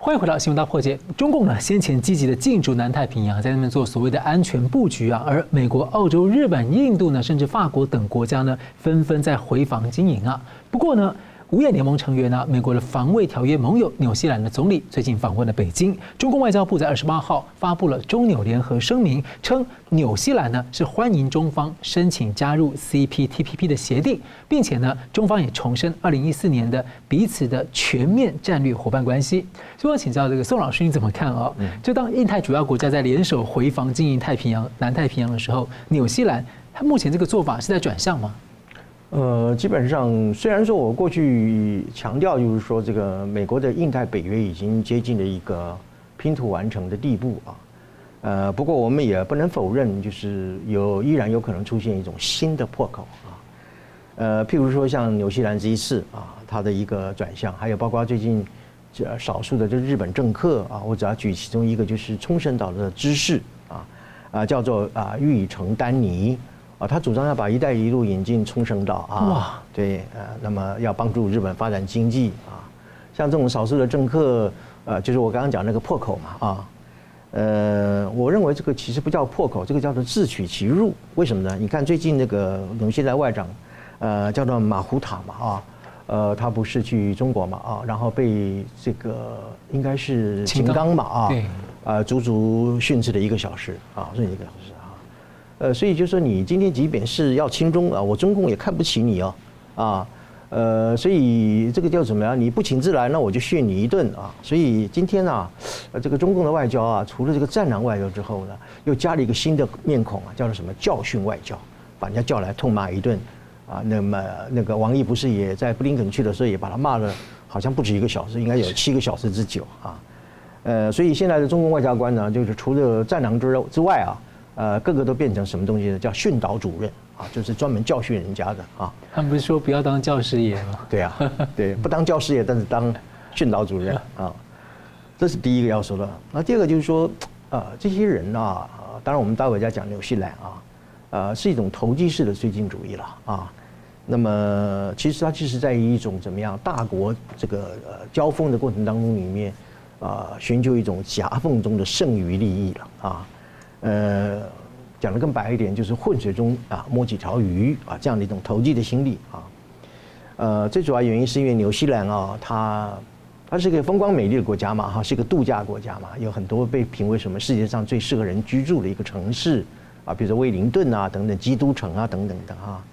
欢迎回到新闻大破解。中共呢先前积极的进驻南太平洋，在那边做所谓的安全布局啊，而美国、澳洲、日本、印度呢，甚至法国等国家呢，纷纷在回防经营啊。不过呢。五眼联盟成员呢，美国的防卫条约盟友纽西兰的总理最近访问了北京。中共外交部在二十八号发布了中纽联合声明，称纽西兰呢是欢迎中方申请加入 CPTPP 的协定，并且呢，中方也重申二零一四年的彼此的全面战略伙伴关系。所以我请教这个宋老师，你怎么看啊？就当印太主要国家在联手回防经营太平洋、南太平洋的时候，纽西兰它目前这个做法是在转向吗？呃，基本上虽然说我过去强调，就是说这个美国的印太北约已经接近了一个拼图完成的地步啊，呃，不过我们也不能否认，就是有依然有可能出现一种新的破口啊，呃，譬如说像纽西兰这一次啊，它的一个转向，还有包括最近这少数的这日本政客啊，我只要举其中一个，就是冲绳岛的知事啊，啊，叫做啊玉城丹尼。啊，他主张要把“一带一路”引进冲绳岛啊，哇对，呃，那么要帮助日本发展经济啊，像这种少数的政客，呃，就是我刚刚讲那个破口嘛，啊，呃，我认为这个其实不叫破口，这个叫做自取其辱。为什么呢？你看最近那个纽西兰外长，呃，叫做马胡塔嘛，啊，呃，他不是去中国嘛，啊，然后被这个应该是秦刚嘛，啊，啊，足足训斥了一个小时，啊，这一个。呃，所以就说，你今天即便是要亲中啊，我中共也看不起你哦，啊，呃，所以这个叫什么呀？你不请自来，那我就训你一顿啊。所以今天啊，呃，这个中共的外交啊，除了这个战狼外交之后呢，又加了一个新的面孔啊，叫做什么教训外交，把人家叫来痛骂一顿啊。那么那个王毅不是也在布林肯去的时候也把他骂了，好像不止一个小时，应该有七个小时之久啊。呃，所以现在的中共外交官呢，就是除了战狼之之外啊。呃，个个都变成什么东西呢？叫训导主任啊，就是专门教训人家的啊。他们不是说不要当教师爷吗？对啊，对，不当教师爷，但是当训导主任 啊，这是第一个要说的。那第二个就是说，啊，这些人啊，当然我们待会再讲纽西兰啊，呃，是一种投机式的绥靖主义了啊。那么其实它就是在于一种怎么样大国这个呃交锋的过程当中里面啊，寻求一种夹缝中的剩余利益了啊。呃，讲得更白一点，就是混水中啊摸几条鱼啊这样的一种投机的心理啊。呃，最主要原因是因为纽西兰啊，它它是一个风光美丽的国家嘛，哈，是一个度假国家嘛，有很多被评为什么世界上最适合人居住的一个城市啊，比如说威灵顿啊等等，基督城啊等等的哈。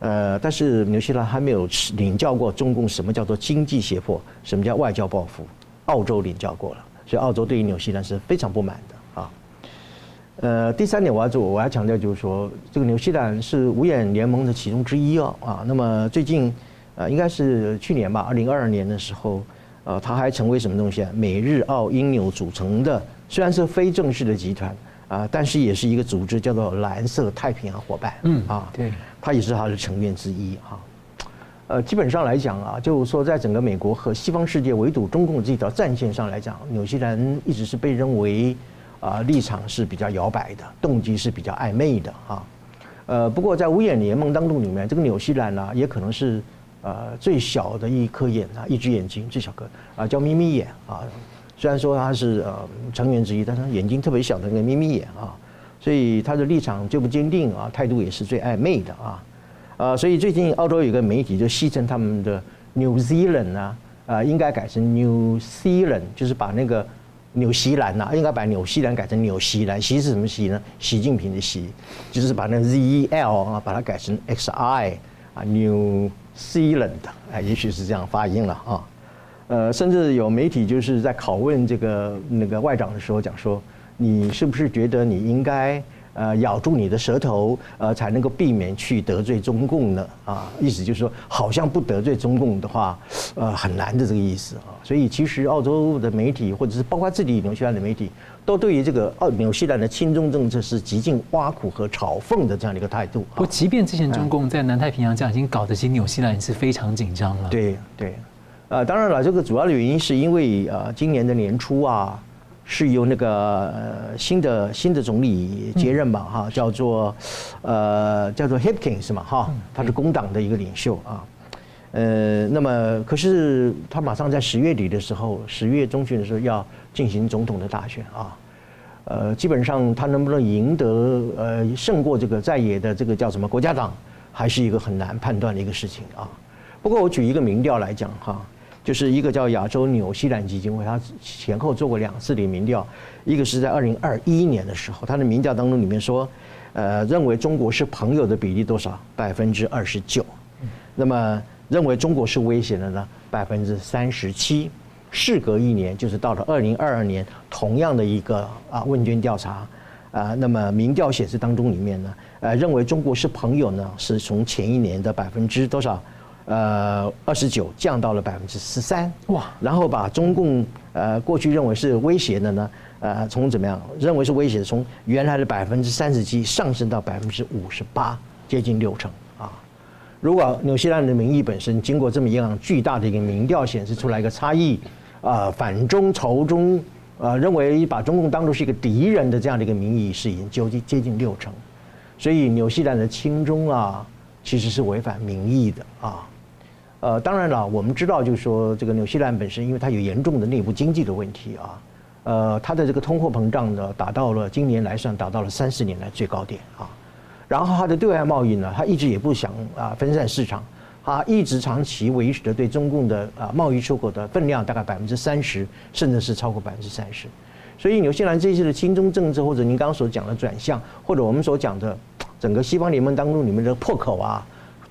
呃，但是纽西兰还没有领教过中共什么叫做经济胁迫，什么叫外交报复。澳洲领教过了，所以澳洲对于纽西兰是非常不满的。呃，第三点我要做，我要强调就是说，这个纽西兰是五眼联盟的其中之一哦啊。那么最近，呃，应该是去年吧，二零二二年的时候，呃，它还成为什么东西啊？美日澳英纽组成的，虽然是非正式的集团啊，但是也是一个组织，叫做蓝色太平洋伙伴。嗯啊，对，它也是它的成员之一哈。呃，基本上来讲啊，就是说，在整个美国和西方世界围堵中共这条战线上来讲，纽西兰一直是被认为啊立场是比较摇摆的，动机是比较暧昧的啊。呃，不过在五眼联盟当中里面，这个纽西兰呢，也可能是呃最小的一颗眼啊，一只眼睛最小颗啊，叫眯眯眼啊。虽然说它是呃成员之一，但是眼睛特别小的那个眯眯眼啊，所以他的立场最不坚定啊，态度也是最暧昧的啊。呃，所以最近澳洲有个媒体就戏称他们的 New Zealand 啊，啊，应该改成 New Zealand，就是把那个纽西兰呐，应该把纽西兰改成纽西兰。西是什么西呢？习近平的习，就是把那 Z E L 啊，把它改成 X I 啊，New Zealand 啊，也许是这样发音了啊。呃，甚至有媒体就是在拷问这个那个外长的时候讲说，你是不是觉得你应该？呃，咬住你的舌头，呃，才能够避免去得罪中共呢？啊，意思就是说，好像不得罪中共的话，呃，很难的这个意思啊。所以，其实澳洲的媒体，或者是包括自己纽西兰的媒体，都对于这个澳纽西兰的亲中政策是极尽挖苦和嘲讽的这样的一个态度。不，即便之前中共在南太平洋这样已经搞得起纽西兰也是非常紧张了。对对，呃，当然了，这个主要的原因是因为呃，今年的年初啊。是由那个呃新的新的总理接任吧哈，叫做呃叫做 Hipkins 是嘛哈？他是工党的一个领袖啊，呃，那么可是他马上在十月底的时候，十月中旬的时候要进行总统的大选啊，呃，基本上他能不能赢得呃胜过这个在野的这个叫什么国家党，还是一个很难判断的一个事情啊。不过我举一个民调来讲哈。就是一个叫亚洲纽西兰基金会，他前后做过两次的民调，一个是在二零二一年的时候，他的民调当中里面说，呃，认为中国是朋友的比例多少？百分之二十九。那么认为中国是威胁的呢？百分之三十七。事隔一年，就是到了二零二二年，同样的一个啊问卷调查，啊，那么民调显示当中里面呢，呃，认为中国是朋友呢，是从前一年的百分之多少？呃，二十九降到了百分之十三，哇！然后把中共呃过去认为是威胁的呢，呃，从怎么样认为是威胁的，从原来的百分之三十七上升到百分之五十八，接近六成啊！如果纽西兰的民意本身经过这么一样巨大的一个民调显示出来一个差异，啊、呃，反中仇中，呃，认为把中共当作是一个敌人的这样的一个民意是已经接近接近六成，所以纽西兰的亲中啊，其实是违反民意的啊。呃，当然了，我们知道，就是说，这个纽西兰本身，因为它有严重的内部经济的问题啊，呃，它的这个通货膨胀呢，达到了今年来算达到了三十年来最高点啊。然后它的对外贸易呢，它一直也不想啊分散市场，它一直长期维持着对中共的啊贸易出口的分量大概百分之三十，甚至是超过百分之三十。所以纽西兰这次的亲中政策，或者您刚刚所讲的转向，或者我们所讲的整个西方联盟当中里面的破口啊。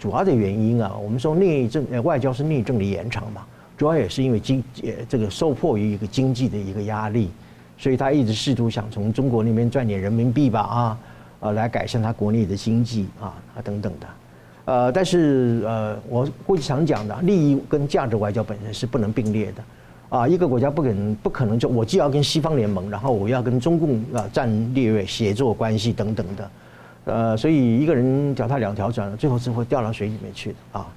主要的原因啊，我们说内政外交是内政的延长嘛，主要也是因为经这个受迫于一个经济的一个压力，所以他一直试图想从中国那边赚点人民币吧啊，呃来改善他国内的经济啊啊等等的，呃但是呃我过去常讲的利益跟价值外交本身是不能并列的啊，一个国家不可能不可能就我既要跟西方联盟，然后我要跟中共啊战略协作关系等等的。呃，所以一个人脚踏两条船，最后是会掉到水里面去的啊。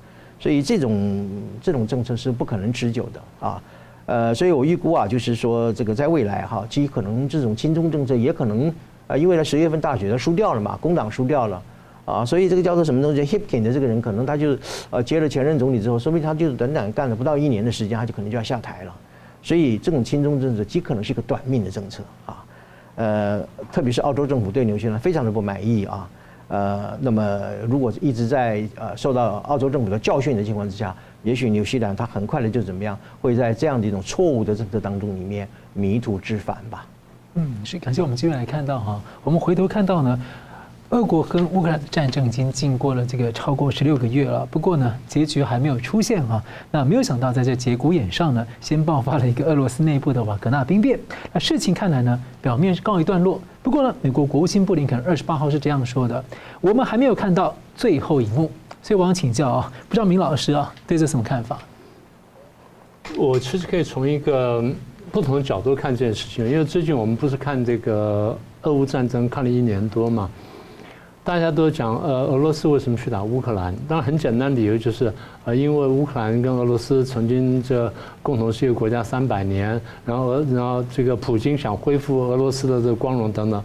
所以这种这种政策是不可能持久的啊。呃，所以我预估啊，就是说这个在未来哈，极可能这种亲中政策也可能啊，因为他十月份大选他输掉了嘛，工党输掉了啊，所以这个叫做什么东西，Hipkin 的这个人可能他就呃接了前任总理之后，说不定他就是短短干了不到一年的时间，他就可能就要下台了。所以这种亲中政策极可能是一个短命的政策啊。呃，特别是澳洲政府对纽西兰非常的不满意啊。呃，那么如果一直在呃受到澳洲政府的教训的情况之下，也许纽西兰它很快的就怎么样，会在这样的一种错误的政策当中里面迷途知返吧。嗯，是感谢我们今天来看到哈，我们回头看到呢。俄国跟乌克兰的战争已经经过了这个超过十六个月了，不过呢，结局还没有出现啊。那没有想到，在这节骨眼上呢，先爆发了一个俄罗斯内部的瓦格纳兵变。那事情看来呢，表面是告一段落。不过呢，美国国务卿布林肯二十八号是这样说的：我们还没有看到最后一幕。所以我想请教啊，不知道明老师啊，对这什么看法？我其实可以从一个不同的角度看这件事情，因为最近我们不是看这个俄乌战争看了一年多嘛。大家都讲，呃，俄罗斯为什么去打乌克兰？当然很简单，理由就是，呃，因为乌克兰跟俄罗斯曾经这共同是一个国家三百年，然后俄，然后这个普京想恢复俄罗斯的这个光荣等等，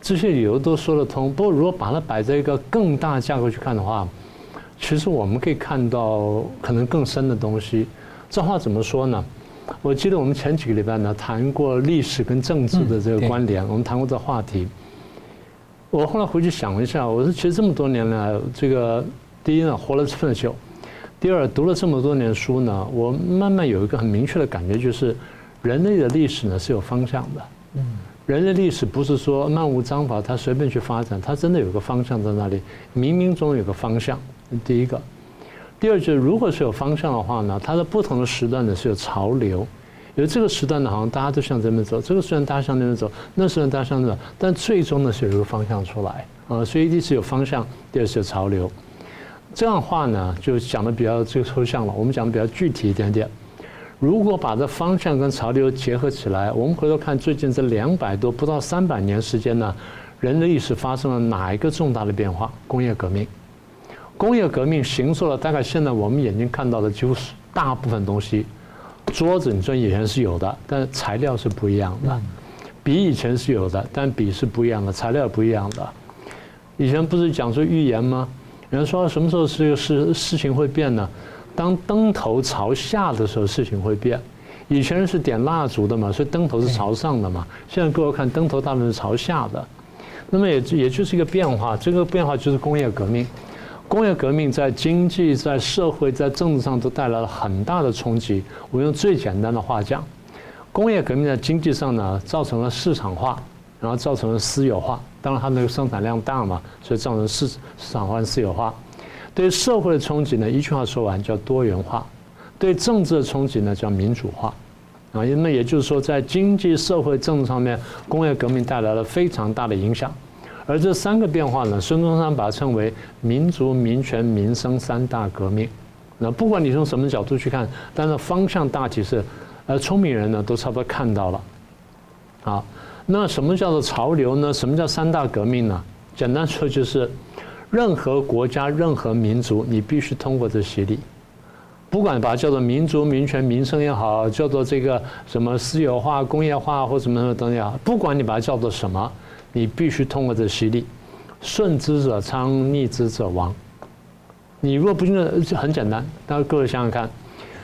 这些理由都说得通。不过，如果把它摆在一个更大架构去看的话，其实我们可以看到可能更深的东西。这话怎么说呢？我记得我们前几个礼拜呢谈过历史跟政治的这个关联，我们谈过这个话题。我后来回去想了一下，我说其实这么多年来，这个第一呢活了这么久，第二读了这么多年书呢，我慢慢有一个很明确的感觉，就是人类的历史呢是有方向的。嗯，人类历史不是说漫无章法，它随便去发展，它真的有个方向在那里，冥冥中有个方向。第一个，第二就是如果是有方向的话呢，它的不同的时段呢是有潮流。有这个时段呢，好像大家都向这边走；这个时段大家向那边走，那时段大家向那边走。但最终呢，是有一个方向出来啊。所以一是有方向，第二是有潮流。这样话呢，就讲的比较这个抽象了。我们讲的比较具体一点点。如果把这方向跟潮流结合起来，我们回头看最近这两百多不到三百年时间呢，人的历史发生了哪一个重大的变化？工业革命。工业革命形塑了大概现在我们眼睛看到的几乎是大部分东西。桌子，你说以前是有的，但材料是不一样的。笔以前是有的，但笔是不一样的，材料不一样的。以前不是讲说预言吗？人说什么时候这个事事情会变呢？当灯头朝下的时候，事情会变。以前是点蜡烛的嘛，所以灯头是朝上的嘛。现在各位看，灯头大部分是朝下的。那么也也就是一个变化，这个变化就是工业革命。工业革命在经济、在社会、在政治上都带来了很大的冲击。我用最简单的话讲，工业革命在经济上呢，造成了市场化，然后造成了私有化。当然，它那个生产量大嘛，所以造成市市场化、私有化。对社会的冲击呢，一句话说完叫多元化；对政治的冲击呢，叫民主化。啊，那也就是说，在经济、社会、政治上面，工业革命带来了非常大的影响。而这三个变化呢，孙中山把它称为民族、民权、民生三大革命。那不管你从什么角度去看，但是方向大体是，呃，聪明人呢都差不多看到了。好，那什么叫做潮流呢？什么叫三大革命呢？简单说就是，任何国家、任何民族，你必须通过这洗礼，不管把它叫做民族、民权、民生也好，叫做这个什么私有化、工业化或什么什么东西也好，不管你把它叫做什么。你必须通过这洗礼，顺之者昌，逆之者亡。你若不信，就很简单。大家各位想想看，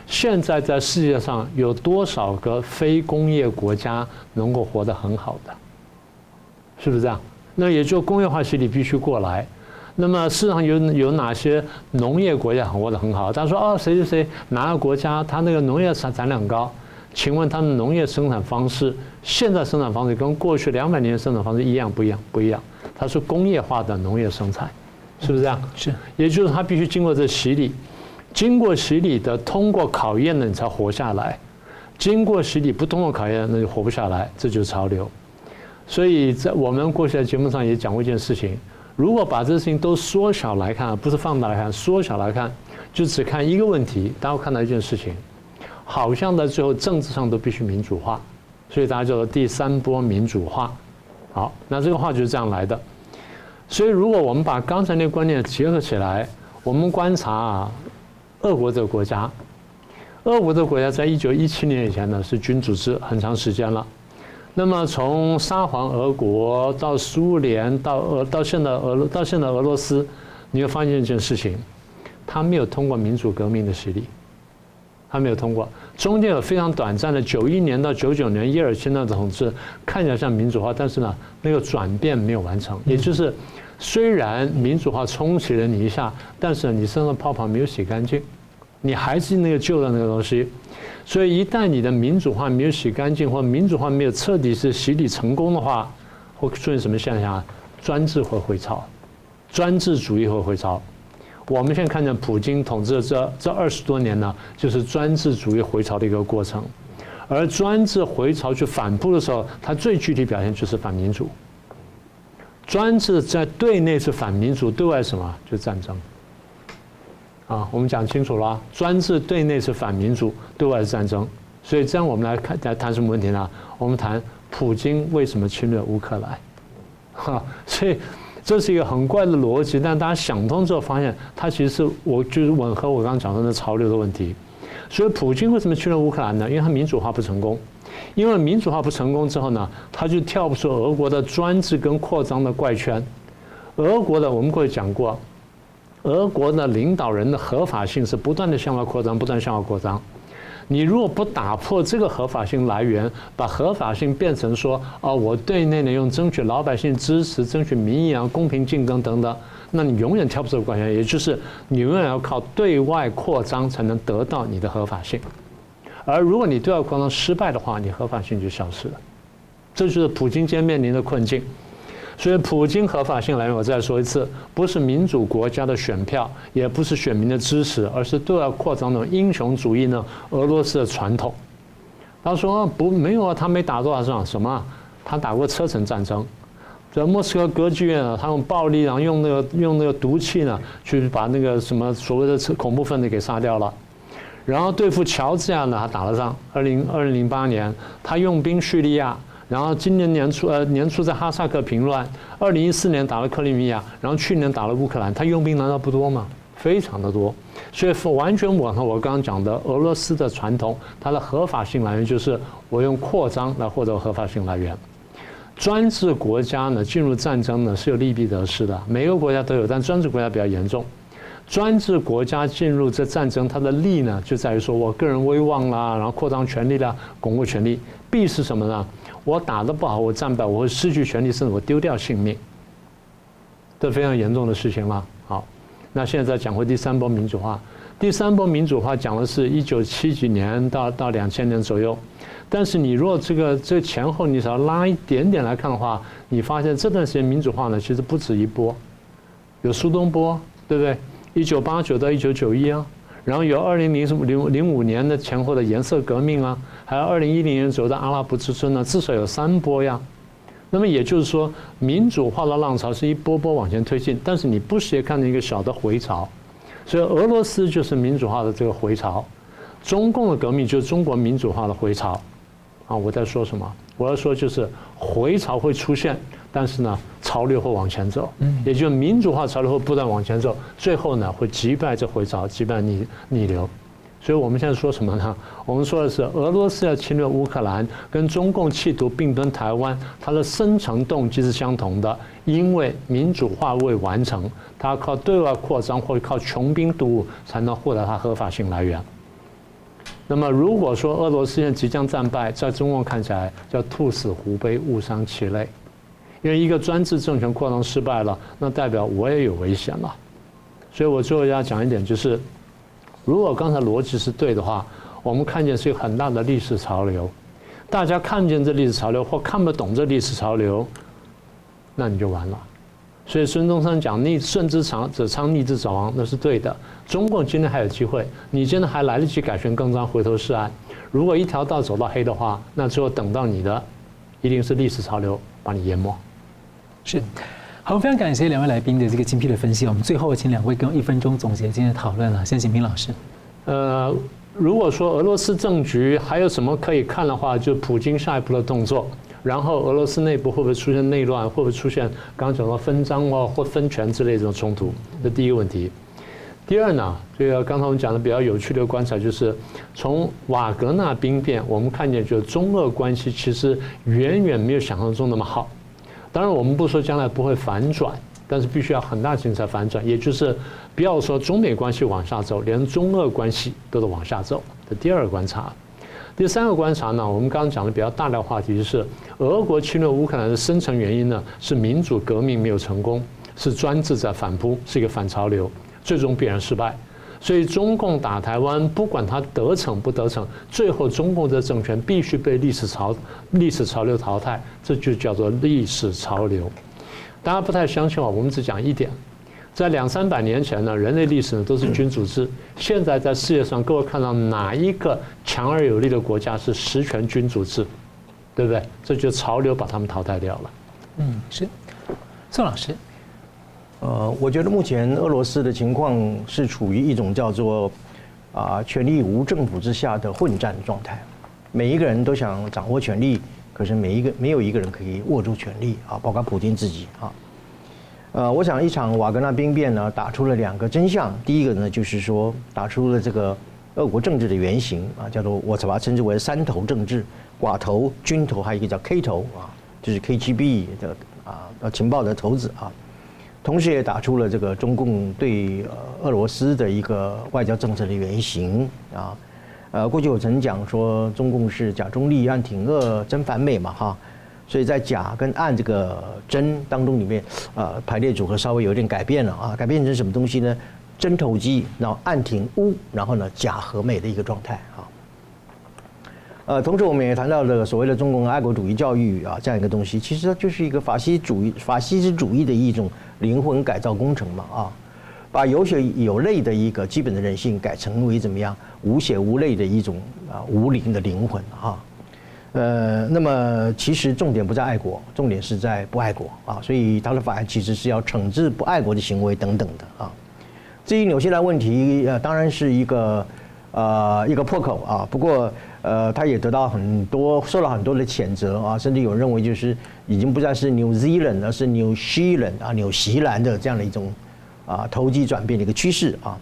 现在在世界上有多少个非工业国家能够活得很好的？是不是这样？那也就工业化洗礼必须过来。那么世上有有哪些农业国家活得很好？他说哦，谁谁谁哪个国家他那个农业产产量高？请问他们农业生产方式，现在生产方式跟过去两百年生产方式一样不一样？不一样。它是工业化的农业生产，是不是这样？是。也就是它必须经过这洗礼，经过洗礼的，通过考验的你才活下来。经过洗礼不通过考验，那就活不下来。这就是潮流。所以在我们过去的节目上也讲过一件事情：如果把这事情都缩小来看，不是放大来看，缩小来看，就只看一个问题，大家会看到一件事情。好像在最后政治上都必须民主化，所以大家叫做第三波民主化。好，那这个话就是这样来的。所以如果我们把刚才那个观念结合起来，我们观察啊，俄国这个国家，俄国这个国家在一九一七年以前呢是君主制很长时间了。那么从沙皇俄国到苏联到俄到现在俄到现在俄罗斯，你会发现一件事情，他没有通过民主革命的洗礼。他没有通过，中间有非常短暂的九一年到九九年叶尔钦的统治，看起来像民主化，但是呢，那个转变没有完成。也就是，虽然民主化冲洗了你一下，但是你身上的泡泡没有洗干净，你还是那个旧的那个东西。所以，一旦你的民主化没有洗干净，或民主化没有彻底是洗礼成功的话，会出现什么现象啊？专制会回潮，专制主义会回潮。我们现在看见普京统治的这这二十多年呢，就是专制主义回潮的一个过程。而专制回潮去反扑的时候，它最具体表现就是反民主。专制在对内是反民主，对外什么？就是战争。啊，我们讲清楚了，专制对内是反民主，对外是战争。所以这样我们来看来谈什么问题呢？我们谈普京为什么侵略乌克兰？哈，所以。这是一个很怪的逻辑，但大家想通之后，发现它其实是我就是吻合我刚刚讲的那潮流的问题。所以，普京为什么侵略乌克兰呢？因为他民主化不成功。因为民主化不成功之后呢，他就跳不出俄国的专制跟扩张的怪圈。俄国的我们过去讲过，俄国的领导人的合法性是不断的向外扩张，不断向外扩张。你如果不打破这个合法性来源，把合法性变成说，哦，我对内呢用争取老百姓支持、争取民意啊、公平竞争等等，那你永远跳不出关系，也就是你永远要靠对外扩张才能得到你的合法性。而如果你对外扩张失败的话，你合法性就消失了。这就是普京今天面临的困境。所以，普京合法性来源，我再说一次，不是民主国家的选票，也不是选民的支持，而是对外扩张的英雄主义呢？俄罗斯的传统。他说不，没有啊，他没打多少仗，什么？他打过车臣战争，在莫斯科歌剧院啊，他用暴力，然后用那个用那个毒气呢，去把那个什么所谓的恐怖分子给杀掉了。然后对付乔治亚呢，他打了仗。二零二零零八年，他用兵叙利亚。然后今年年初，呃，年初在哈萨克平乱，二零一四年打了克里米亚，然后去年打了乌克兰，他用兵难道不多吗？非常的多，所以完全吻合我刚刚讲的俄罗斯的传统，它的合法性来源就是我用扩张来获得合法性来源。专制国家呢，进入战争呢是有利弊得失的，每个国家都有，但专制国家比较严重。专制国家进入这战争，它的利呢就在于说我个人威望啦，然后扩张权力啦，巩固权力。弊是什么呢？我打得不好，我战败，我会失去权力，甚至我丢掉性命，这非常严重的事情了。好，那现在再讲回第三波民主化。第三波民主化讲的是一九七几年到到两千年左右，但是你如果这个这前后你只要拉一点点来看的话，你发现这段时间民主化呢，其实不止一波，有苏东坡，对不对？一九八九到一九九一啊。然后有二零零零零五年的前后的颜色革命啊，还有二零一零年左右的阿拉伯之春呢，至少有三波呀。那么也就是说，民主化的浪潮是一波波往前推进，但是你不时也看到一个小的回潮。所以俄罗斯就是民主化的这个回潮，中共的革命就是中国民主化的回潮。啊，我在说什么？我要说就是回潮会出现。但是呢，潮流会往前走，也就是民主化潮流会不断往前走，最后呢会击败这回潮，击败逆逆流。所以我们现在说什么呢？我们说的是俄罗斯要侵略乌克兰，跟中共企图并吞台湾，它的深层动机是相同的，因为民主化未完成，它靠对外扩张或者靠穷兵黩武才能获得它合法性来源。那么如果说俄罗斯现在即将战败，在中共看起来叫兔死狐悲，误伤其类。因为一个专制政权扩张失败了，那代表我也有危险了。所以我最后要讲一点，就是如果刚才逻辑是对的话，我们看见是一个很大的历史潮流。大家看见这历史潮流或看不懂这历史潮流，那你就完了。所以孙中山讲“逆顺之长者昌，逆之者亡”，那是对的。中共今天还有机会，你今天还来得及改弦更张，回头是岸。如果一条道走到黑的话，那最后等到你的一定是历史潮流把你淹没。是，好，非常感谢两位来宾的这个精辟的分析。我们最后请两位跟我一分钟总结今天的讨论了。先请平老师。呃，如果说俄罗斯政局还有什么可以看的话，就普京下一步的动作，然后俄罗斯内部会不会出现内乱，会不会出现刚刚讲到分赃哦或分权之类这种冲突？这第一个问题。第二呢，这个刚才我们讲的比较有趣的观察就是，从瓦格纳兵变，我们看见就中俄关系其实远远没有想象中那么好。当然，我们不说将来不会反转，但是必须要很大程度才反转。也就是不要说中美关系往下走，连中俄关系都得往下走。这第二个观察。第三个观察呢，我们刚刚讲的比较大的话题就是，俄国侵略乌克兰的深层原因呢是民主革命没有成功，是专制在反扑，是一个反潮流，最终必然失败。所以中共打台湾，不管他得逞不得逞，最后中共的政权必须被历史潮历史潮流淘汰，这就叫做历史潮流。大家不太相信我，我们只讲一点，在两三百年前呢，人类历史呢都是君主制。现在在世界上，各位看到哪一个强而有力的国家是实权君主制，对不对？这就潮流把他们淘汰掉了。嗯，是。宋老师。呃，我觉得目前俄罗斯的情况是处于一种叫做啊权力无政府之下的混战状态，每一个人都想掌握权力，可是每一个没有一个人可以握住权力啊，包括普京自己啊。呃，我想一场瓦格纳兵变呢，打出了两个真相。第一个呢，就是说打出了这个俄国政治的原型啊，叫做我把它称之为三头政治：寡头、军头，还有一个叫 K 头啊，就是 KGB 的啊情报的头子啊。同时也打出了这个中共对俄罗斯的一个外交政策的原型啊，呃，过去我曾讲说中共是假中立、暗挺俄、真反美嘛哈，所以在假跟暗这个真当中里面，呃，排列组合稍微有点改变了啊，改变成什么东西呢？真投机，然后暗挺乌，然后呢假和美的一个状态啊。呃，同时我们也谈到了所谓的中共爱国主义教育啊，这样一个东西，其实它就是一个法西主义、法西斯主义的一种。灵魂改造工程嘛，啊，把有血有泪的一个基本的人性改成为怎么样无血无泪的一种啊无灵的灵魂啊，呃，那么其实重点不在爱国，重点是在不爱国啊，所以他的法案其实是要惩治不爱国的行为等等的啊。至于纽西兰问题，呃，当然是一个呃一个破口啊，不过。呃，他也得到很多，受到很多的谴责啊，甚至有认为就是已经不再是 New Zealand，而是 New Zealand 啊，纽西兰的这样的一种啊投机转变的一个趋势啊。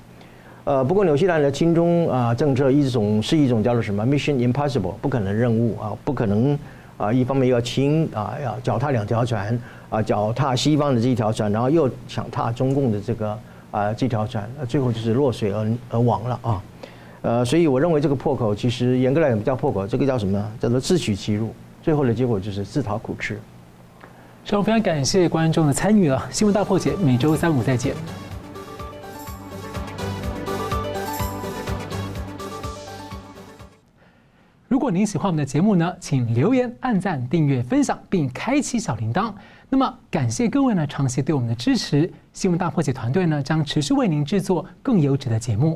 呃，不过纽西兰的亲中啊政策一种是一种叫做什么 Mission Impossible 不可能任务啊，不可能啊，一方面要亲啊，要脚踏两条船啊，脚踏西方的这一条船，然后又想踏中共的这个啊这条船，那最后就是落水而而亡了啊。呃，所以我认为这个破口其实严格来讲不叫破口，这个叫什么呢？叫做自取其辱，最后的结果就是自讨苦吃。所以我非常感谢观众的参与啊！新闻大破解每周三五再见。如果您喜欢我们的节目呢，请留言、按赞、订阅、分享，并开启小铃铛。那么感谢各位呢长期对我们的支持，新闻大破解团队呢将持续为您制作更优质的节目。